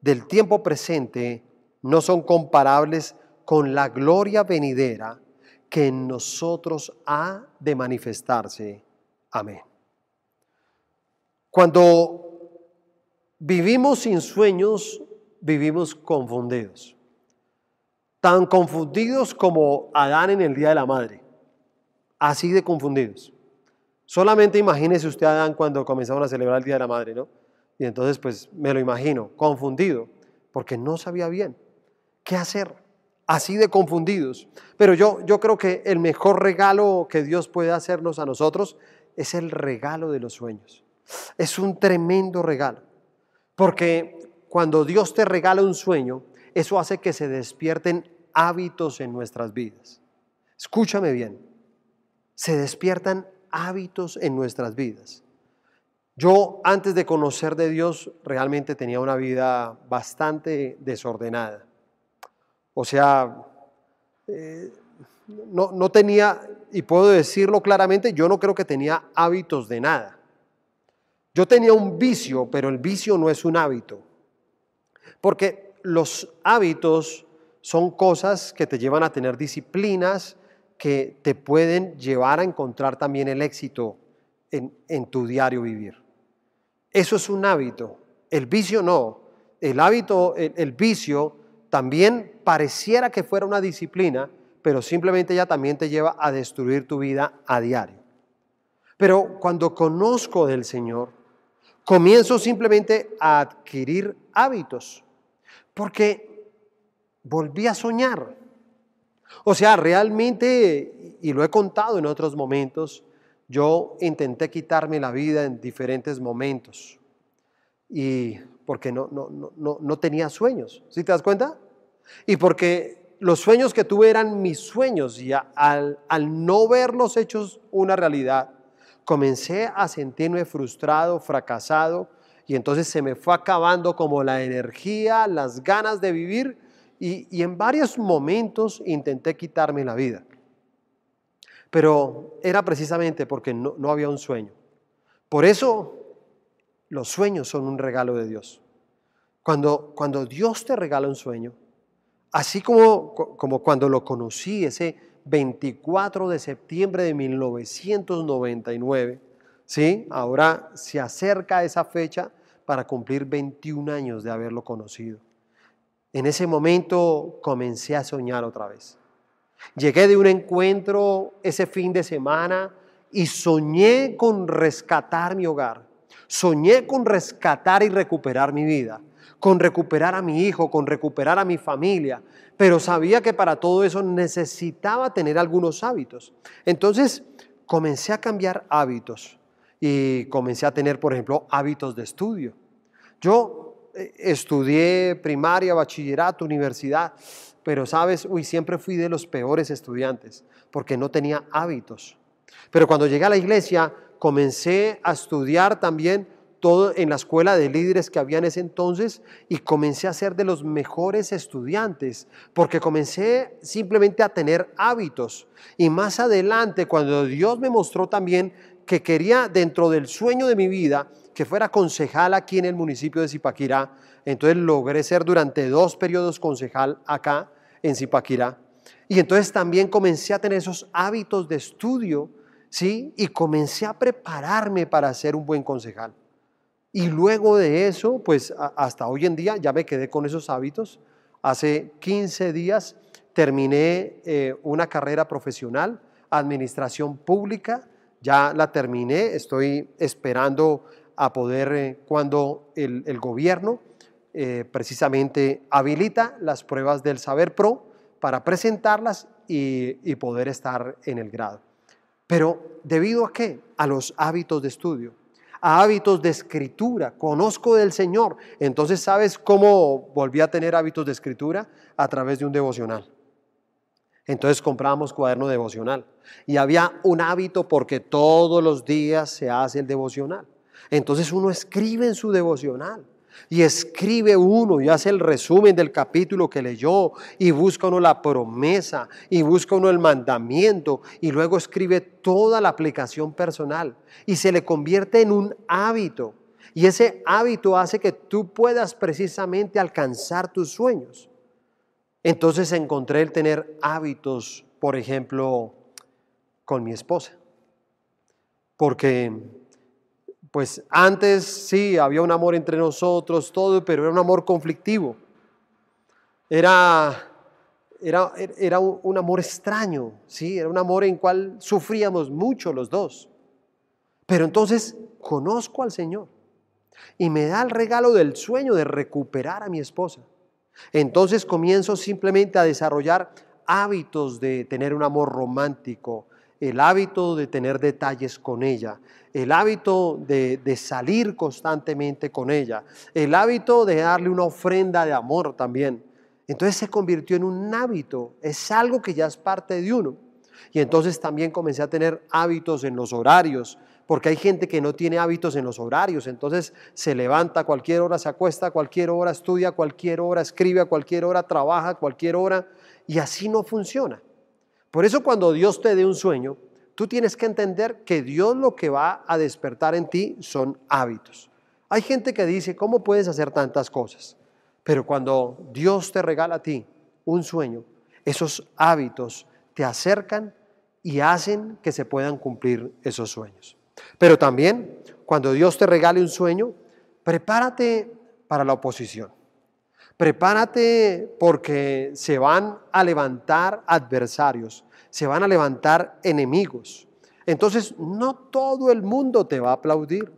del tiempo presente no son comparables con la gloria venidera que en nosotros ha de manifestarse. Amén. Cuando vivimos sin sueños, vivimos confundidos. Tan confundidos como Adán en el Día de la Madre. Así de confundidos. Solamente imagínese usted a Adán cuando comenzaron a celebrar el Día de la Madre, ¿no? Y entonces pues me lo imagino, confundido, porque no sabía bien qué hacer, así de confundidos. Pero yo, yo creo que el mejor regalo que Dios puede hacernos a nosotros es el regalo de los sueños. Es un tremendo regalo, porque cuando Dios te regala un sueño, eso hace que se despierten hábitos en nuestras vidas. Escúchame bien, se despiertan hábitos en nuestras vidas. Yo antes de conocer de Dios realmente tenía una vida bastante desordenada. O sea, eh, no, no tenía, y puedo decirlo claramente, yo no creo que tenía hábitos de nada. Yo tenía un vicio, pero el vicio no es un hábito. Porque los hábitos son cosas que te llevan a tener disciplinas que te pueden llevar a encontrar también el éxito en, en tu diario vivir. Eso es un hábito. El vicio no. El hábito, el, vicio también pareciera que fuera una disciplina, pero simplemente ya también te lleva a destruir tu vida a diario. Pero cuando conozco del Señor, comienzo simplemente a adquirir hábitos, porque volví a soñar. O sea, realmente, y lo he contado en otros momentos, yo intenté quitarme la vida en diferentes momentos y porque no, no, no, tenía sueños, ¿sí te das cuenta? Y porque los sueños que tuve eran mis sueños y al, al no verlos hechos una realidad, comencé a sentirme frustrado, fracasado y entonces se me fue acabando como la energía, las ganas de vivir y, y en varios momentos intenté quitarme la vida. Pero era precisamente porque no, había un sueño. Por eso los sueños son un regalo de Dios. Cuando, cuando Dios te regala un sueño, así como, como cuando lo conocí ese 24 de septiembre de 1999, ¿sí? ahora se acerca esa fecha para cumplir 21 años de haberlo conocido. En ese momento comencé a soñar otra vez. Llegué de un encuentro ese fin de semana y soñé con rescatar mi hogar. Soñé con rescatar y recuperar mi vida, con recuperar a mi hijo, con recuperar a mi familia, pero sabía que para todo eso necesitaba tener algunos hábitos. Entonces comencé a cambiar hábitos y comencé a tener, por ejemplo, hábitos de estudio. Yo eh, estudié primaria, bachillerato, universidad, pero sabes, uy, siempre fui de los peores estudiantes porque no tenía hábitos. Pero cuando llegué a la iglesia, comencé a estudiar también todo en la escuela de líderes que había en ese entonces y comencé a ser de los mejores estudiantes, porque comencé simplemente a tener hábitos. Y más adelante, cuando Dios me mostró también que quería dentro del sueño de mi vida que fuera concejal aquí en el municipio de Zipaquirá, entonces logré ser durante dos periodos concejal acá en Zipaquirá. Y entonces también comencé a tener esos hábitos de estudio, ¿sí? Y comencé a prepararme para ser un buen concejal. Y luego de eso, pues hasta hoy en día ya me quedé con esos hábitos. Hace 15 días terminé eh, una carrera profesional, administración pública, ya la terminé, estoy esperando a poder, eh, cuando el, gobierno eh, precisamente habilita las pruebas del Saber Pro para presentarlas y, y poder estar en el grado. Pero debido a qué? A los hábitos de estudio a hábitos de escritura, conozco del Señor. Entonces, ¿sabes cómo volví a tener hábitos de escritura? A través de un devocional. Entonces compramos cuaderno devocional. Y había un hábito porque todos los días se hace el devocional. Entonces uno escribe en su devocional y escribe uno y hace el resumen del capítulo que leyó y busca uno la promesa y busca uno el mandamiento y luego escribe toda la aplicación personal y se le convierte en un hábito. Y ese hábito hace que tú puedas precisamente alcanzar tus sueños. Entonces encontré el tener hábitos, por ejemplo, con mi esposa. Porque pues antes sí, había un amor entre nosotros, todo, pero era un amor conflictivo. Era, era, era un, amor extraño, ¿sí? Era un amor en cual sufríamos mucho los dos. Pero entonces conozco al Señor y me da el regalo del sueño de recuperar a mi esposa. Entonces comienzo simplemente a desarrollar hábitos de tener un amor romántico, el hábito de tener detalles con ella, el hábito de, salir constantemente con ella, el hábito de darle una ofrenda de amor también. Entonces se convirtió en un hábito, es algo que ya es parte de uno. Y entonces también comencé a tener hábitos en los horarios, porque hay gente que no tiene hábitos en los horarios, entonces se levanta a cualquier hora, se acuesta a cualquier hora, estudia a cualquier hora, escribe a cualquier hora, trabaja a cualquier hora, y así no funciona. Por eso cuando Dios te dé un sueño, tú tienes que entender que Dios lo que va a despertar en ti son hábitos. Hay gente que dice, ¿cómo puedes hacer tantas cosas? Pero cuando Dios te regala a ti un sueño, esos hábitos te acercan y hacen que se puedan cumplir esos sueños. Pero también, cuando Dios te regale un sueño, prepárate para la oposición. Prepárate porque se van a levantar adversarios, se van a levantar enemigos. Entonces, no todo el mundo te va a aplaudir.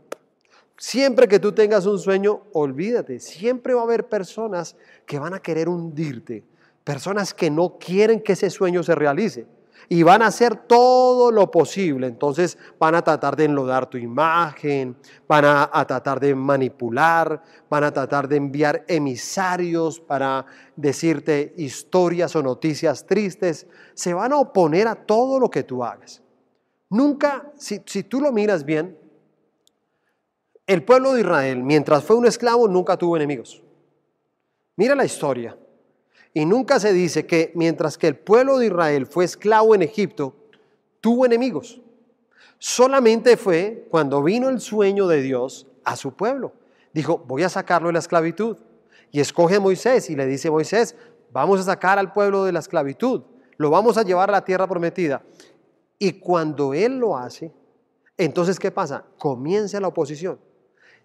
Siempre que tú tengas un sueño, olvídate, siempre va a haber personas que van a querer hundirte, personas que no quieren que ese sueño se realice y van a hacer todo lo posible. Entonces van a tratar de enlodar tu imagen, van a, tratar de manipular, van a tratar de enviar emisarios para decirte historias o noticias tristes. Se van a oponer a todo lo que tú hagas. Nunca, si, si tú lo miras bien, el pueblo de Israel, mientras fue un esclavo, nunca tuvo enemigos. Mira la historia. Y nunca se dice que mientras que el pueblo de Israel fue esclavo en Egipto, tuvo enemigos. Solamente fue cuando vino el sueño de Dios a su pueblo. Dijo, voy a sacarlo de la esclavitud. Y escoge a Moisés y le dice a Moisés, vamos a sacar al pueblo de la esclavitud, lo vamos a llevar a la tierra prometida. Y cuando él lo hace, entonces ¿qué pasa? Comienza la oposición.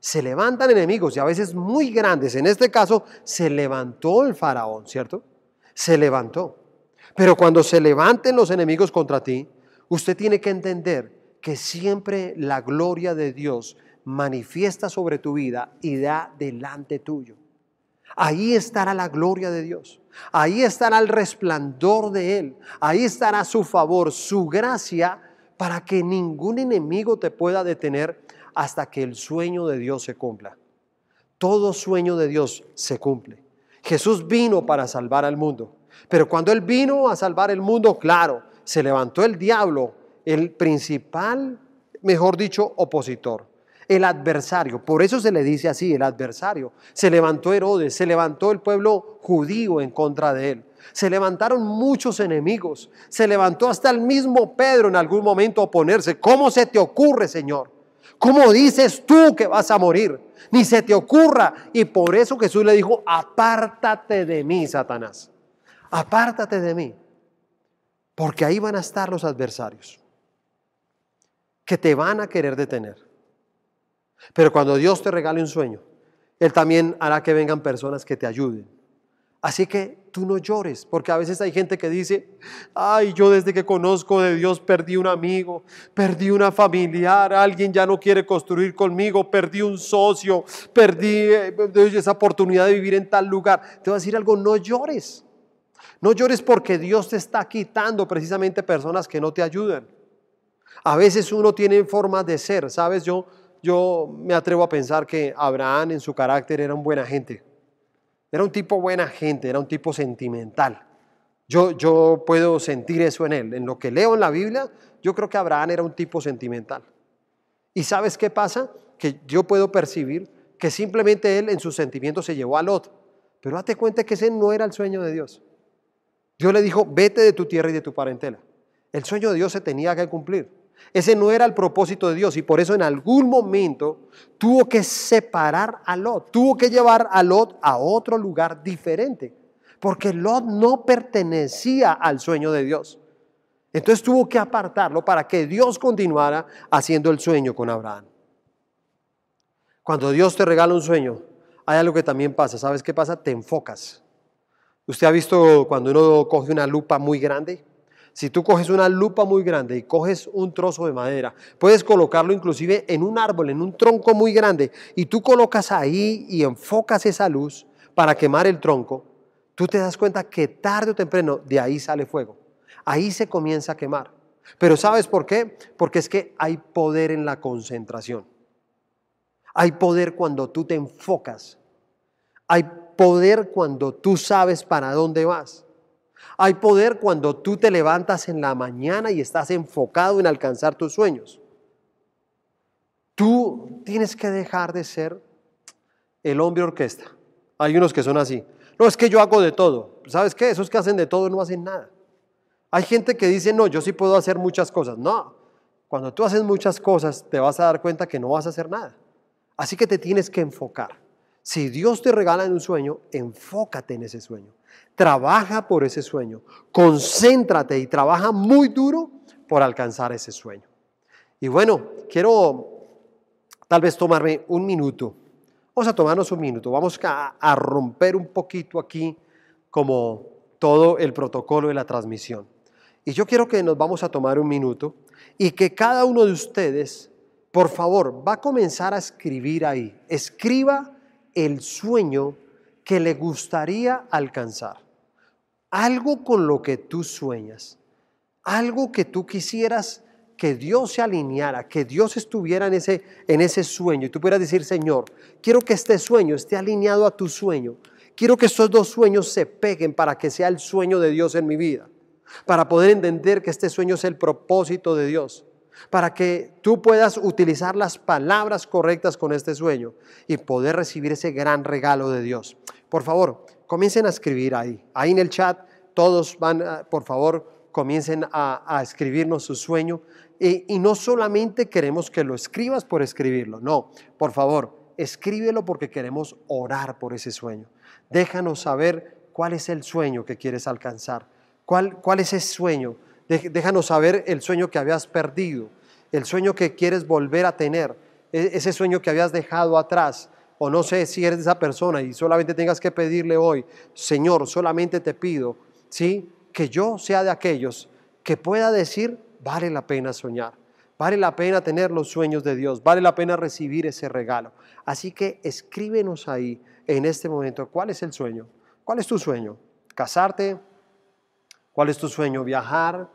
Se levantan enemigos y a veces muy grandes. En este caso, se levantó el faraón, ¿cierto? Se levantó. Pero cuando se levanten los enemigos contra ti, usted tiene que entender que siempre la gloria de Dios manifiesta sobre tu vida y da delante tuyo. Ahí estará la gloria de Dios. Ahí estará el resplandor de Él. Ahí estará su favor, su gracia, para que ningún enemigo te pueda detener hasta que el sueño de Dios se cumpla. Todo sueño de Dios se cumple. Jesús vino para salvar al mundo, pero cuando Él vino a salvar el mundo, claro, se levantó el diablo, el principal, mejor dicho, opositor, el adversario. Por eso se le dice así, el adversario. Se levantó Herodes, se levantó el pueblo judío en contra de él. Se levantaron muchos enemigos. Se levantó hasta el mismo Pedro en algún momento a oponerse. ¿Cómo se te ocurre, Señor? ¿Cómo dices tú que vas a morir? Ni se te ocurra. Y por eso Jesús le dijo, apártate de mí, Satanás. Apártate de mí. Porque ahí van a estar los adversarios que te van a querer detener. Pero cuando Dios te regale un sueño, Él también hará que vengan personas que te ayuden. Así que tú no llores, porque a veces hay gente que dice, ay, yo desde que conozco de Dios perdí un amigo, perdí una familiar, alguien ya no quiere construir conmigo, perdí un socio, perdí eh, esa oportunidad de vivir en tal lugar. Te voy a decir algo, no llores. No llores porque Dios te está quitando precisamente personas que no te ayudan. A veces uno tiene formas de ser, ¿sabes? Yo, yo me atrevo a pensar que Abraham en su carácter era un buena gente era un tipo buena gente, era un tipo sentimental. Yo, yo puedo sentir eso en él. En lo que leo en la Biblia, yo creo que Abraham era un tipo sentimental. ¿Y sabes qué pasa? Que yo puedo percibir que simplemente él en sus sentimientos se llevó a Lot. Pero date cuenta que ese no era el sueño de Dios. Dios le dijo, vete de tu tierra y de tu parentela. El sueño de Dios se tenía que cumplir. Ese no era el propósito de Dios y por eso en algún momento tuvo que separar a Lot, tuvo que llevar a Lot a otro lugar diferente, porque Lot no pertenecía al sueño de Dios. Entonces tuvo que apartarlo para que Dios continuara haciendo el sueño con Abraham. Cuando Dios te regala un sueño, hay algo que también pasa. ¿Sabes qué pasa? Te enfocas. ¿Usted ha visto cuando uno coge una lupa muy grande? Si tú coges una lupa muy grande y coges un trozo de madera, puedes colocarlo inclusive en un árbol, en un tronco muy grande, y tú colocas ahí y enfocas esa luz para quemar el tronco, tú te das cuenta que tarde o temprano de ahí sale fuego. Ahí se comienza a quemar. Pero ¿sabes por qué? Porque es que hay poder en la concentración. Hay poder cuando tú te enfocas. Hay poder cuando tú sabes para dónde vas. Hay poder cuando tú te levantas en la mañana y estás enfocado en alcanzar tus sueños. Tú tienes que dejar de ser el hombre orquesta. Hay unos que son así. No, es que yo hago de todo. ¿Sabes qué? Esos que hacen de todo no hacen nada. Hay gente que dice, no, yo sí puedo hacer muchas cosas. No, cuando tú haces muchas cosas te vas a dar cuenta que no vas a hacer nada. Así que te tienes que enfocar. Si Dios te regala un sueño, enfócate en ese sueño. Trabaja por ese sueño. Concéntrate y trabaja muy duro por alcanzar ese sueño. Y bueno, quiero tal vez tomarme un minuto. Vamos a tomarnos un minuto. Vamos a, a romper un poquito aquí como todo el protocolo de la transmisión. Y yo quiero que nos vamos a tomar un minuto y que cada uno de ustedes, por favor, va a comenzar a escribir ahí. Escriba el sueño que le gustaría alcanzar. Algo con lo que tú sueñas, algo que tú quisieras que Dios se alineara, que Dios estuviera en ese, en ese sueño. Y tú pudieras decir, Señor, quiero que este sueño esté alineado a tu sueño. Quiero que estos dos sueños se peguen para que sea el sueño de Dios en mi vida, para poder entender que este sueño es el propósito de Dios, para que tú puedas utilizar las palabras correctas con este sueño y poder recibir ese gran regalo de Dios. Por favor, comiencen a escribir ahí. Ahí en el chat todos van, por favor, comiencen a, escribirnos su sueño. Y, y no solamente queremos que lo escribas por escribirlo, no, por favor, escríbelo porque queremos orar por ese sueño. Déjanos saber cuál es el sueño que quieres alcanzar, cuál, cuál es ese sueño. Déjanos saber el sueño que habías perdido, el sueño que quieres volver a tener, e-, ese sueño que habías dejado atrás, o no sé si eres esa persona y solamente tengas que pedirle hoy, Señor, solamente te pido, ¿sí? Que yo sea de aquellos que pueda decir, vale la pena soñar, vale la pena tener los sueños de Dios, vale la pena recibir ese regalo. Así que escríbenos ahí en este momento, ¿cuál es el sueño? ¿Cuál es tu sueño? ¿Casarte? ¿Cuál es tu sueño? ¿Viajar?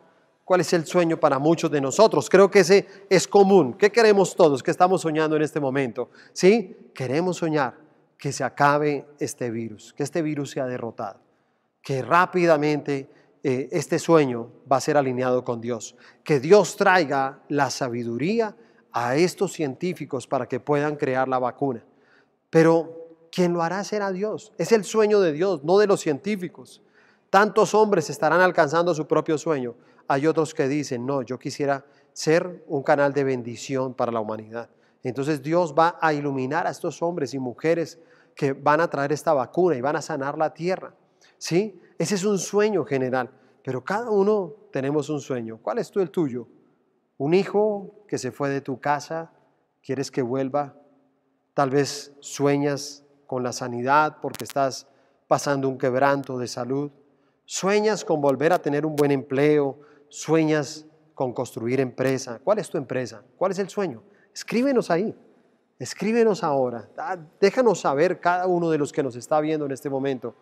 ¿Cuál es el sueño para muchos de nosotros? Creo que ese es común. ¿Qué queremos todos que estamos soñando en este momento? ¿Sí? Queremos soñar que se acabe este virus, que este virus sea derrotado, que rápidamente eh, este sueño va a ser alineado con Dios, que Dios traiga la sabiduría a estos científicos para que puedan crear la vacuna. Pero quien lo hará será Dios. Es el sueño de Dios, no de los científicos. Tantos hombres estarán alcanzando su propio sueño. Hay otros que dicen, no, yo quisiera ser un canal de bendición para la humanidad. Entonces Dios va a iluminar a estos hombres y mujeres que van a traer esta vacuna y van a sanar la tierra. ¿Sí? Ese es un sueño general, pero cada uno tenemos un sueño. ¿Cuál es tú el tuyo? Un hijo que se fue de tu casa, quieres que vuelva. Tal vez sueñas con la sanidad porque estás pasando un quebranto de salud. Sueñas con volver a tener un buen empleo, sueñas con construir empresa. ¿Cuál es tu empresa? ¿Cuál es el sueño? Escríbenos ahí. Escríbenos ahora. Déjanos saber cada uno de los que nos está viendo en este momento.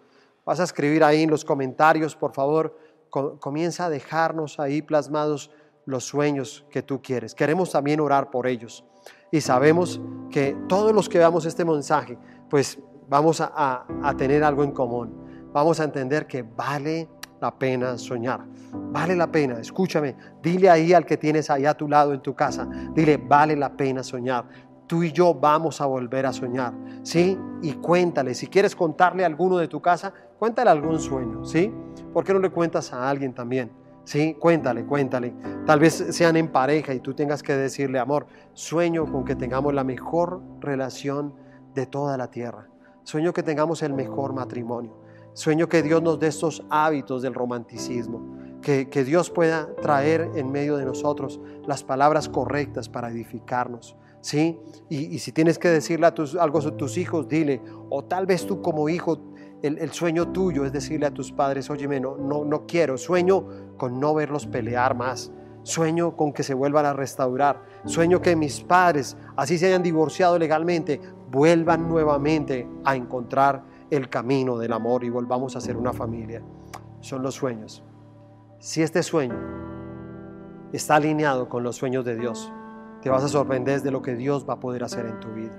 Vas a escribir ahí en los comentarios, por favor. Comienza a dejarnos ahí plasmados los sueños que tú quieres. Queremos también orar por ellos. Y sabemos que todos los que veamos este mensaje pues vamos a, tener algo en común. Vamos a entender que vale la pena soñar. Vale la pena, escúchame, dile ahí al que tienes ahí a tu lado en tu casa, dile, vale la pena soñar. Tú y yo vamos a volver a soñar, ¿sí? Y cuéntale, si quieres contarle a alguno de tu casa, cuéntale algún sueño, ¿sí? ¿Por qué no le cuentas a alguien también? Sí, cuéntale, cuéntale. Tal vez sean en pareja y tú tengas que decirle, amor, sueño con que tengamos la mejor relación de toda la tierra. Sueño que tengamos el mejor matrimonio. Sueño que Dios nos dé estos hábitos del romanticismo. Que, que Dios pueda traer en medio de nosotros las palabras correctas para edificarnos. ¿sí? Y, y si tienes que decirle a tus, algo a tus hijos, dile. O tal vez tú como hijo, el, el sueño tuyo es decirle a tus padres, óyeme, no, no, no quiero. Sueño con no verlos pelear más. Sueño con que se vuelvan a restaurar. Sueño que mis padres, así se hayan divorciado legalmente, vuelvan nuevamente a encontrar el camino del amor y volvamos a ser una familia. Son los sueños. Si este sueño está alineado con los sueños de Dios, te vas a sorprender de lo que Dios va a poder hacer en tu vida.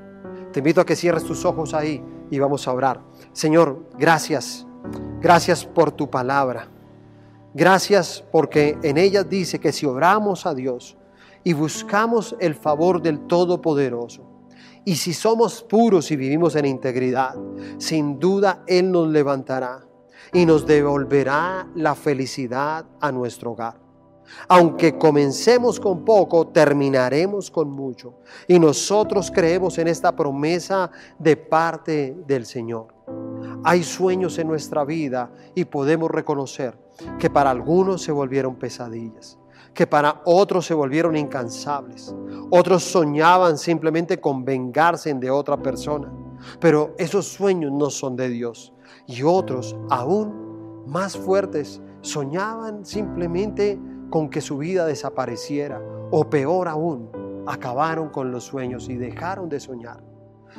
Te invito a que cierres tus ojos ahí y vamos a orar. Señor, gracias. Gracias por tu palabra. Gracias porque en ella dice que si oramos a Dios y buscamos el favor del Todopoderoso, y si somos puros y vivimos en integridad, sin duda Él nos levantará y nos devolverá la felicidad a nuestro hogar. Aunque comencemos con poco, terminaremos con mucho. Y nosotros creemos en esta promesa de parte del Señor. Hay sueños en nuestra vida y podemos reconocer que para algunos se volvieron pesadillas que para otros se volvieron incansables. Otros soñaban simplemente con vengarse de otra persona. Pero esos sueños no son de Dios. Y otros, aún más fuertes, soñaban simplemente con que su vida desapareciera. O peor aún, acabaron con los sueños y dejaron de soñar.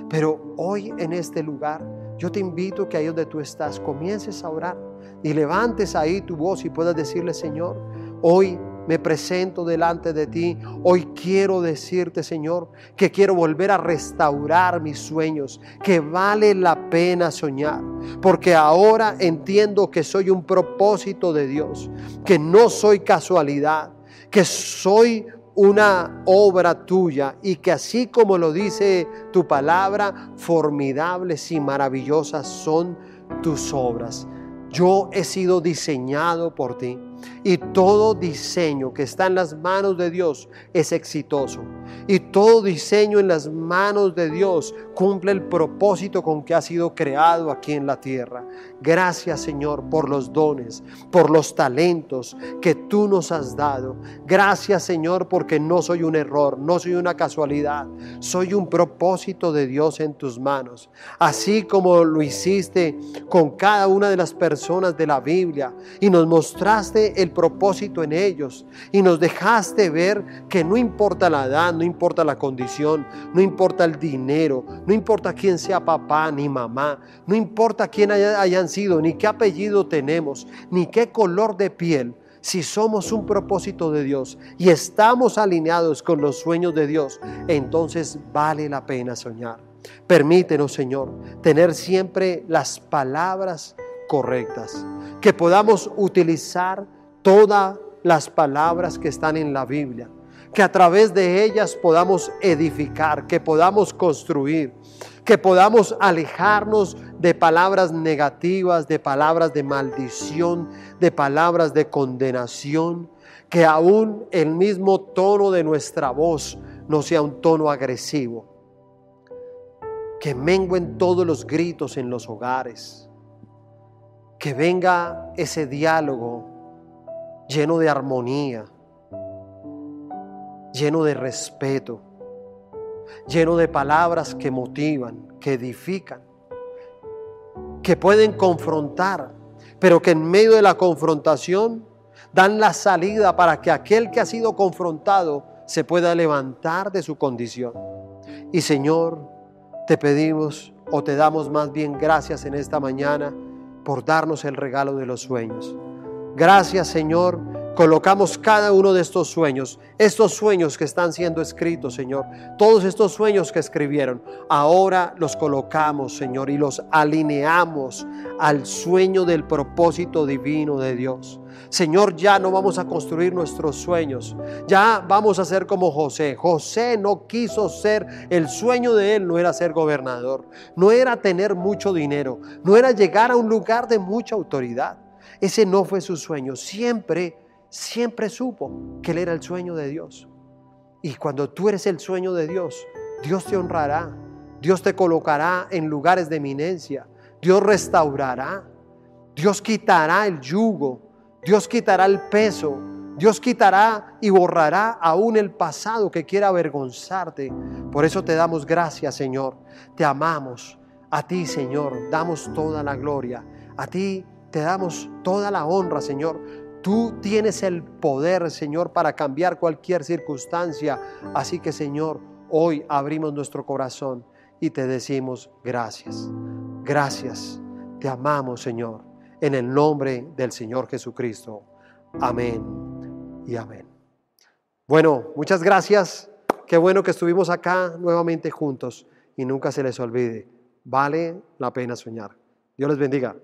Pero hoy en este lugar, yo te invito que ahí donde tú estás, comiences a orar y levantes ahí tu voz y puedas decirle, Señor, hoy me presento delante de ti. Hoy quiero decirte, Señor, que quiero volver a restaurar mis sueños, que vale la pena soñar, porque ahora entiendo que soy un propósito de Dios, que no soy casualidad, que soy una obra tuya y que así como lo dice tu palabra, formidables y maravillosas son tus obras. Yo he sido diseñado por ti y todo diseño que está en las manos de Dios es exitoso. Y todo diseño en las manos de Dios cumple el propósito con que ha sido creado aquí en la tierra. Gracias Señor por los dones, por los talentos que tú nos has dado. Gracias Señor porque no soy un error, no soy una casualidad, soy un propósito de Dios en tus manos. Así como lo hiciste con cada una de las personas de la Biblia y nos mostraste el propósito en ellos y nos dejaste ver que no importa la edad, no importa la condición, no importa el dinero, no importa quién sea papá ni mamá, no importa quién hayan sido, ni qué apellido tenemos, ni qué color de piel. Si somos un propósito de Dios y estamos alineados con los sueños de Dios, entonces vale la pena soñar. Permítenos, Señor, tener siempre las palabras correctas, que podamos utilizar todas las palabras que están en la Biblia que a través de ellas podamos edificar, que podamos construir, que podamos alejarnos de palabras negativas, de palabras de maldición, de palabras de condenación, que aún el mismo tono de nuestra voz no sea un tono agresivo, que menguen todos los gritos en los hogares, que venga ese diálogo lleno de armonía, lleno de respeto, lleno de palabras que motivan, que edifican, que pueden confrontar, pero que en medio de la confrontación dan la salida para que aquel que ha sido confrontado se pueda levantar de su condición. Y Señor, te pedimos o te damos más bien gracias en esta mañana por darnos el regalo de los sueños. Gracias Señor colocamos cada uno de estos sueños, estos sueños que están siendo escritos, Señor, todos estos sueños que escribieron, ahora los colocamos, Señor, y los alineamos al sueño del propósito divino de Dios. Señor, ya no vamos a construir nuestros sueños, ya vamos a ser como José. José no quiso ser, el sueño de él no era ser gobernador, no era tener mucho dinero, no era llegar a un lugar de mucha autoridad. Ese no fue su sueño, siempre siempre supo que Él era el sueño de Dios. Y cuando tú eres el sueño de Dios, Dios te honrará, Dios te colocará en lugares de eminencia, Dios restaurará, Dios quitará el yugo, Dios quitará el peso, Dios quitará y borrará aún el pasado que quiera avergonzarte. Por eso te damos gracias, Señor. Te amamos. A ti, Señor, damos toda la gloria. A ti te damos toda la honra, Señor Tú tienes el poder, Señor, para cambiar cualquier circunstancia. Así que, Señor, hoy abrimos nuestro corazón y te decimos gracias. Gracias. Te amamos, Señor, en el nombre del Señor Jesucristo. Amén y amén. Bueno, muchas gracias. Qué bueno que estuvimos acá nuevamente juntos y nunca se les olvide. Vale la pena soñar. Dios les bendiga.